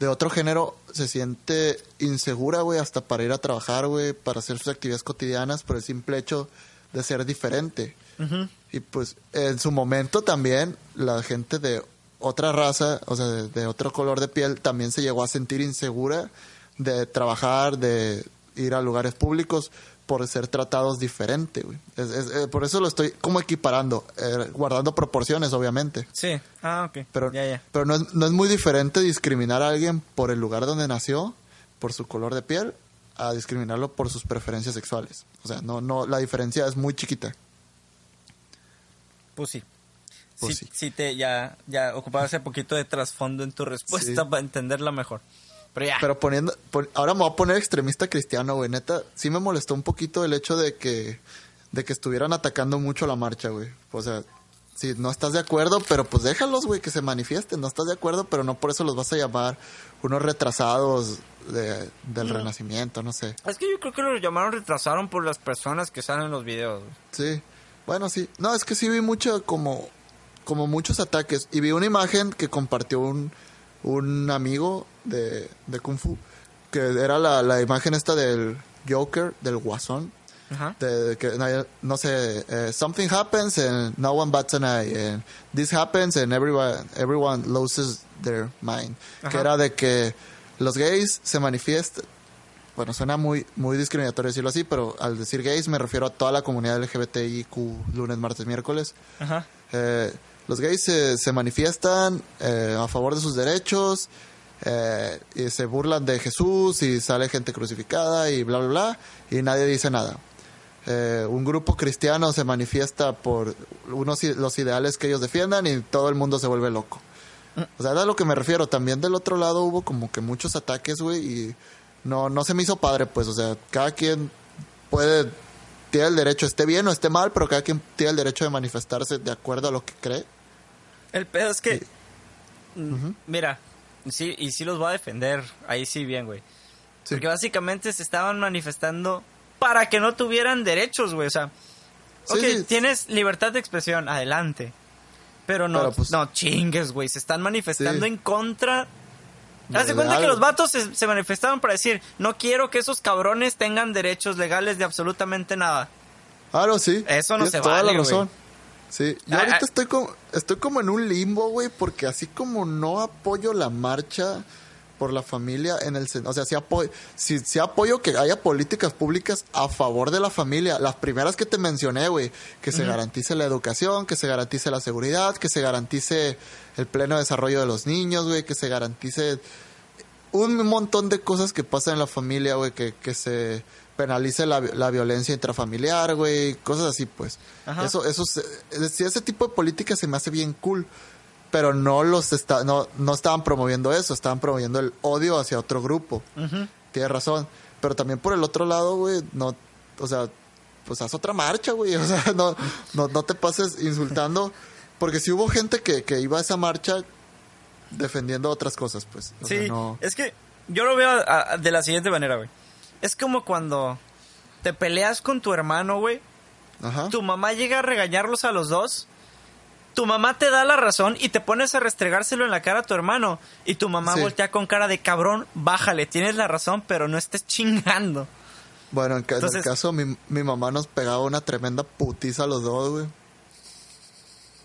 S1: de otro género se siente insegura, güey, hasta para ir a trabajar, güey, para hacer sus actividades cotidianas por el simple hecho de ser diferente.
S2: Ujú.
S1: Y pues en su momento también la gente de otra raza, o sea, de, de otro color de piel, también se llegó a sentir insegura de trabajar, de ir a lugares públicos por ser tratados diferente, güey. Es- es- eh, por eso lo estoy como equiparando, eh, guardando proporciones, obviamente.
S2: Sí. Ah, ok.
S1: Pero, pero no, es, no es muy diferente discriminar a alguien por el lugar donde nació, por su color de piel, a discriminarlo por sus preferencias sexuales. O sea, no, no, la diferencia es muy chiquita.
S2: Pues sí.
S1: Pues
S2: sí,
S1: sí.
S2: sí te ya, ya ocupaba ese poquito de trasfondo en tu respuesta para entenderla mejor. Pero ya.
S1: Pero poniendo, pon- ahora me voy a poner extremista cristiano, güey. Neta, sí me molestó un poquito el hecho de que, de que estuvieran atacando mucho la marcha, güey. O sea, si no estás de acuerdo, pero pues déjalos, güey, que se manifiesten. No estás de acuerdo, pero no por eso los vas a llamar unos retrasados de- del renacimiento, no sé.
S2: Es que yo creo que lo llamaron retrasaron por las personas que salen en los videos. güey.
S1: Sí. Bueno, sí. No, es que sí vi mucho como, como muchos ataques. Y vi una imagen que compartió un, un amigo de, de Kung Fu. Que era la, la imagen esta del Joker, del Guasón.
S2: Ajá.
S1: De, que no sé, eh, something happens and no one bats an eye. And this happens and everyone, everyone loses their mind. Que era de que los gays se manifiestan. Bueno, suena muy, muy discriminatorio decirlo así, pero al decir gays me refiero a toda la comunidad LGBTIQ, lunes, martes, miércoles.
S2: Ajá.
S1: Eh, los gays se, se manifiestan eh, a favor de sus derechos eh, y se burlan de Jesús y sale gente crucificada y bla, bla, bla, y nadie dice nada. Un grupo cristiano se manifiesta por unos, los ideales que ellos defiendan y todo el mundo se vuelve loco. O sea, es a lo que me refiero. También del otro lado hubo como que muchos ataques, güey, y no, no se me hizo padre, pues. O sea, cada quien puede, tiene el derecho, esté bien o esté mal, pero cada quien tiene el derecho de manifestarse de acuerdo a lo que cree.
S2: El pedo es que. Mm, Mira, sí, y sí los voy a defender. Ahí sí, bien, güey.
S1: Sí.
S2: Porque básicamente se estaban manifestando para que no tuvieran derechos, güey. O sea,
S1: Sí,
S2: ok,
S1: sí.
S2: tienes libertad de expresión, adelante. Pero no,
S1: Pero, pues-
S2: no chingues, güey. Se están manifestando en contra. Haz de cuenta que los vatos se, se manifestaban para decir: No quiero que esos cabrones tengan derechos legales de absolutamente nada.
S1: Claro, sí.
S2: Eso no
S1: Tienes
S2: se
S1: toda
S2: vale,
S1: la razón. Sí, yo
S2: Ah,
S1: ahorita
S2: ah.
S1: estoy como, estoy como en un limbo, güey, porque así como no apoyo la marcha por la familia en el o sea, sí, apo- sí- sí apoyo que haya políticas públicas a favor de la familia. Las primeras que te mencioné, güey, que se garantice la educación, que se garantice la seguridad, que se garantice el pleno desarrollo de los niños, güey, que se garantice un montón de cosas que pasan en la familia, güey, que, que se penalice la, la violencia intrafamiliar, güey, cosas así, pues.
S2: Ajá.
S1: Eso, eso, se- ese tipo de política se me hace bien cool, pero no los está, no, no estaban promoviendo eso, estaban promoviendo el odio hacia otro grupo.
S2: Ujú.
S1: Tienes razón. Pero también por el otro lado, güey, no, o sea, pues haz otra marcha, güey. O sea, no, no, no te pases insultando. Porque si hubo gente que, que iba a esa marcha defendiendo otras cosas, pues. O
S2: Sí,
S1: sea, no.
S2: es que yo lo veo a- a- de la siguiente manera, güey. Es como cuando te peleas con tu hermano, güey.
S1: Ajá.
S2: Tu mamá llega a regañarlos a los dos. Tu mamá te da la razón y te pones a restregárselo en la cara a tu hermano. Y tu mamá
S1: Sí.
S2: voltea con cara de cabrón, bájale, tienes la razón, pero no estés chingando.
S1: Bueno, en,
S2: Entonces-
S1: el caso, mi, mi mamá nos pegaba una tremenda putiza a los dos, güey.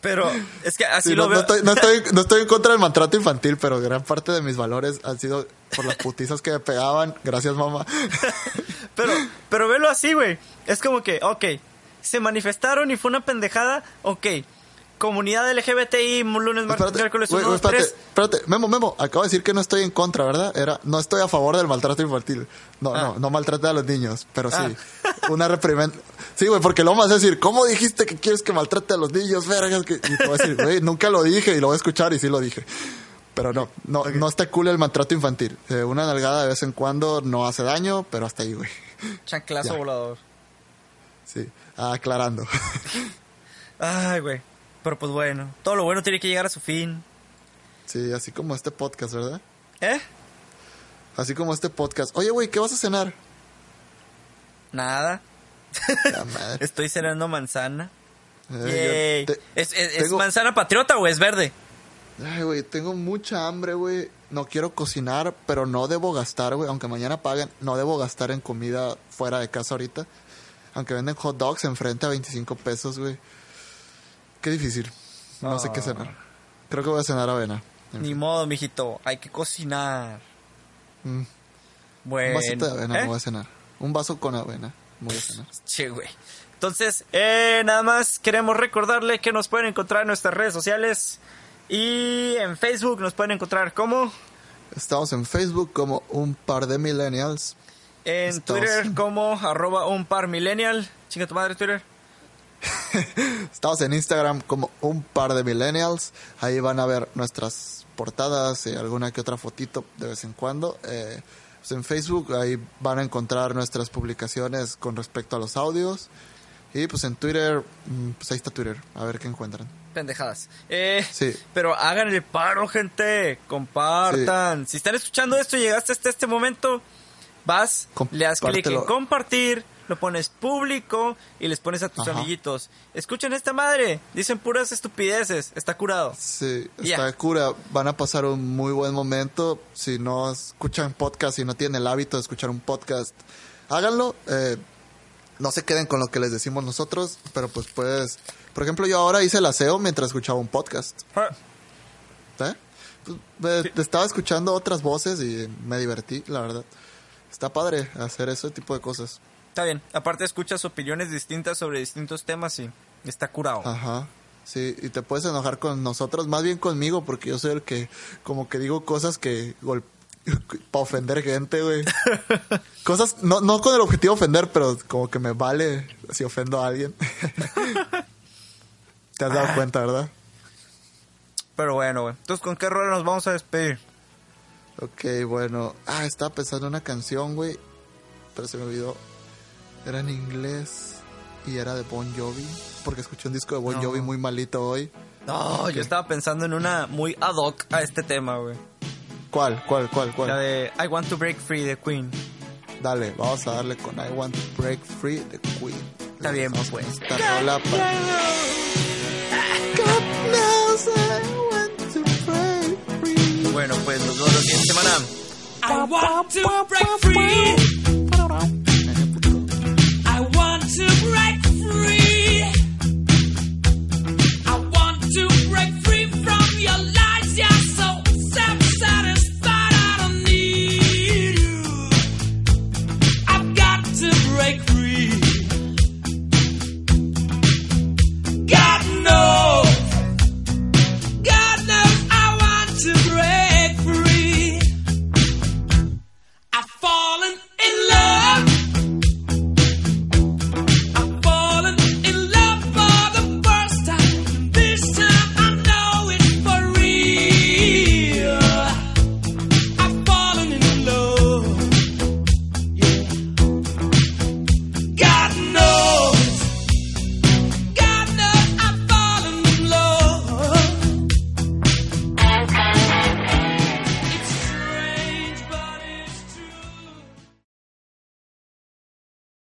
S2: Pero es que así
S1: Sí,
S2: lo
S1: no,
S2: veo.
S1: no estoy, no, estoy, no estoy en contra del maltrato infantil, pero gran parte de mis valores han sido por las putizas que me pegaban. Gracias, mamá.
S2: Pero, pero velo así, güey. Es como que, ok, se manifestaron y fue una pendejada, ok. Comunidad LGBTI, lunes, martes,
S1: Espérate,
S2: miércoles, uno,
S1: espérate,
S2: tres.
S1: espérate. Memo, Memo, acabo de decir que no estoy en contra, ¿verdad? Era, no estoy a favor del maltrato infantil. No,
S2: Ah.
S1: no, no maltrate a los niños, pero sí.
S2: Ah.
S1: Una reprimenda. Sí, güey, porque me vas a decir, ¿cómo dijiste que quieres que maltrate a los niños, vergas? Que... Y te voy a decir, güey, nunca lo dije y lo voy a escuchar y sí lo dije. Pero no, no, no está cool el maltrato infantil. Eh, una nalgada de vez en cuando no hace daño, pero hasta ahí, güey.
S2: Chanclazo volador.
S1: Sí, aclarando.
S2: Ay, güey. Pero pues bueno, todo lo bueno tiene que llegar a su fin.
S1: Sí, así como este podcast, ¿verdad?
S2: ¿Eh?
S1: Así como este podcast. Oye, güey, ¿qué vas a cenar?
S2: Nada.
S1: La madre.
S2: Estoy cenando manzana.
S1: Eh,
S2: Yay.
S1: yo te-
S2: ¿Es, es- manzana patriota o es verde?
S1: Ay, güey, tengo mucha hambre, güey. No quiero cocinar, pero no debo gastar, güey. Aunque mañana paguen, no debo gastar en comida fuera de casa ahorita. Aunque venden hot dogs enfrente a 25 pesos, güey. Qué difícil. No sé qué cenar. Creo que voy a cenar avena. En
S2: Ni
S1: fin.
S2: modo, mijito. Hay que cocinar.
S1: Mm,
S2: Bueno.
S1: Un vasito de avena
S2: ¿Eh?
S1: me voy a cenar. Un vaso con avena me voy a cenar.
S2: Che, güey. Entonces, eh, nada más queremos recordarle que nos pueden encontrar en nuestras redes sociales. Y en Facebook nos pueden encontrar como.
S1: Estamos en Facebook como un par de millennials.
S2: En
S1: Estamos-
S2: Twitter como arroba un par millennial. Chinga tu madre, Twitter.
S1: Estamos en Instagram como un par de millennials. Ahí van a ver nuestras portadas y alguna que otra fotito de vez en cuando. Eh, pues en Facebook ahí van a encontrar nuestras publicaciones con respecto a los audios. Y pues en Twitter, mm, pues ahí está Twitter. A ver qué encuentran.
S2: Pendejadas. Eh,
S1: Sí.
S2: Pero hagan el paro, gente. Compartan. Si están escuchando esto y llegaste hasta este momento, vas, le das clic en compartir, lo pones público y les pones a tus
S1: Ajá.
S2: amiguitos. Escuchen esta madre. Dicen puras estupideces. Está curado.
S1: Sí, está cura. Van a pasar un muy buen momento. Si no escuchan podcast y no tienen el hábito de escuchar un podcast, háganlo. Eh, no se queden con lo que les decimos nosotros, pero pues puedes... Por ejemplo, yo ahora hice el aseo mientras escuchaba un podcast.
S2: Ah,
S1: ¿eh? Pues, estaba escuchando otras voces y me divertí, la verdad. Está padre hacer ese tipo de cosas.
S2: Está bien. Aparte escuchas opiniones distintas sobre distintos temas y está curado.
S1: Ajá. Sí, y te puedes enojar con nosotros, más bien conmigo, porque yo soy el que como que digo cosas que para ofender gente, güey. cosas, no, no con el objetivo de ofender, pero como que me vale si ofendo a alguien. Te has dado cuenta, ¿verdad?
S2: Pero bueno, güey. Entonces, ¿con qué rola nos vamos a despedir?
S1: Ok, bueno. Ah, estaba pensando en una canción, güey. Pero se me olvidó. Era en inglés y era de Bon Jovi. Porque escuché un disco de Bon
S2: No.
S1: Jovi muy malito hoy.
S2: No, yo estaba pensando en una muy ad hoc a este tema, güey.
S1: ¿Cuál? ¿Cuál? ¿Cuál? ¿Cuál?
S2: La de I Want to Break Free de Queen.
S1: Dale, vamos a darle con I Want to Break Free de Queen.
S2: Está bien,
S1: Vamos
S2: pues.
S1: esta rola para- God knows I want to break free.
S2: Bueno, pues nos vemos la siguiente semana.
S3: I want to break free. dream.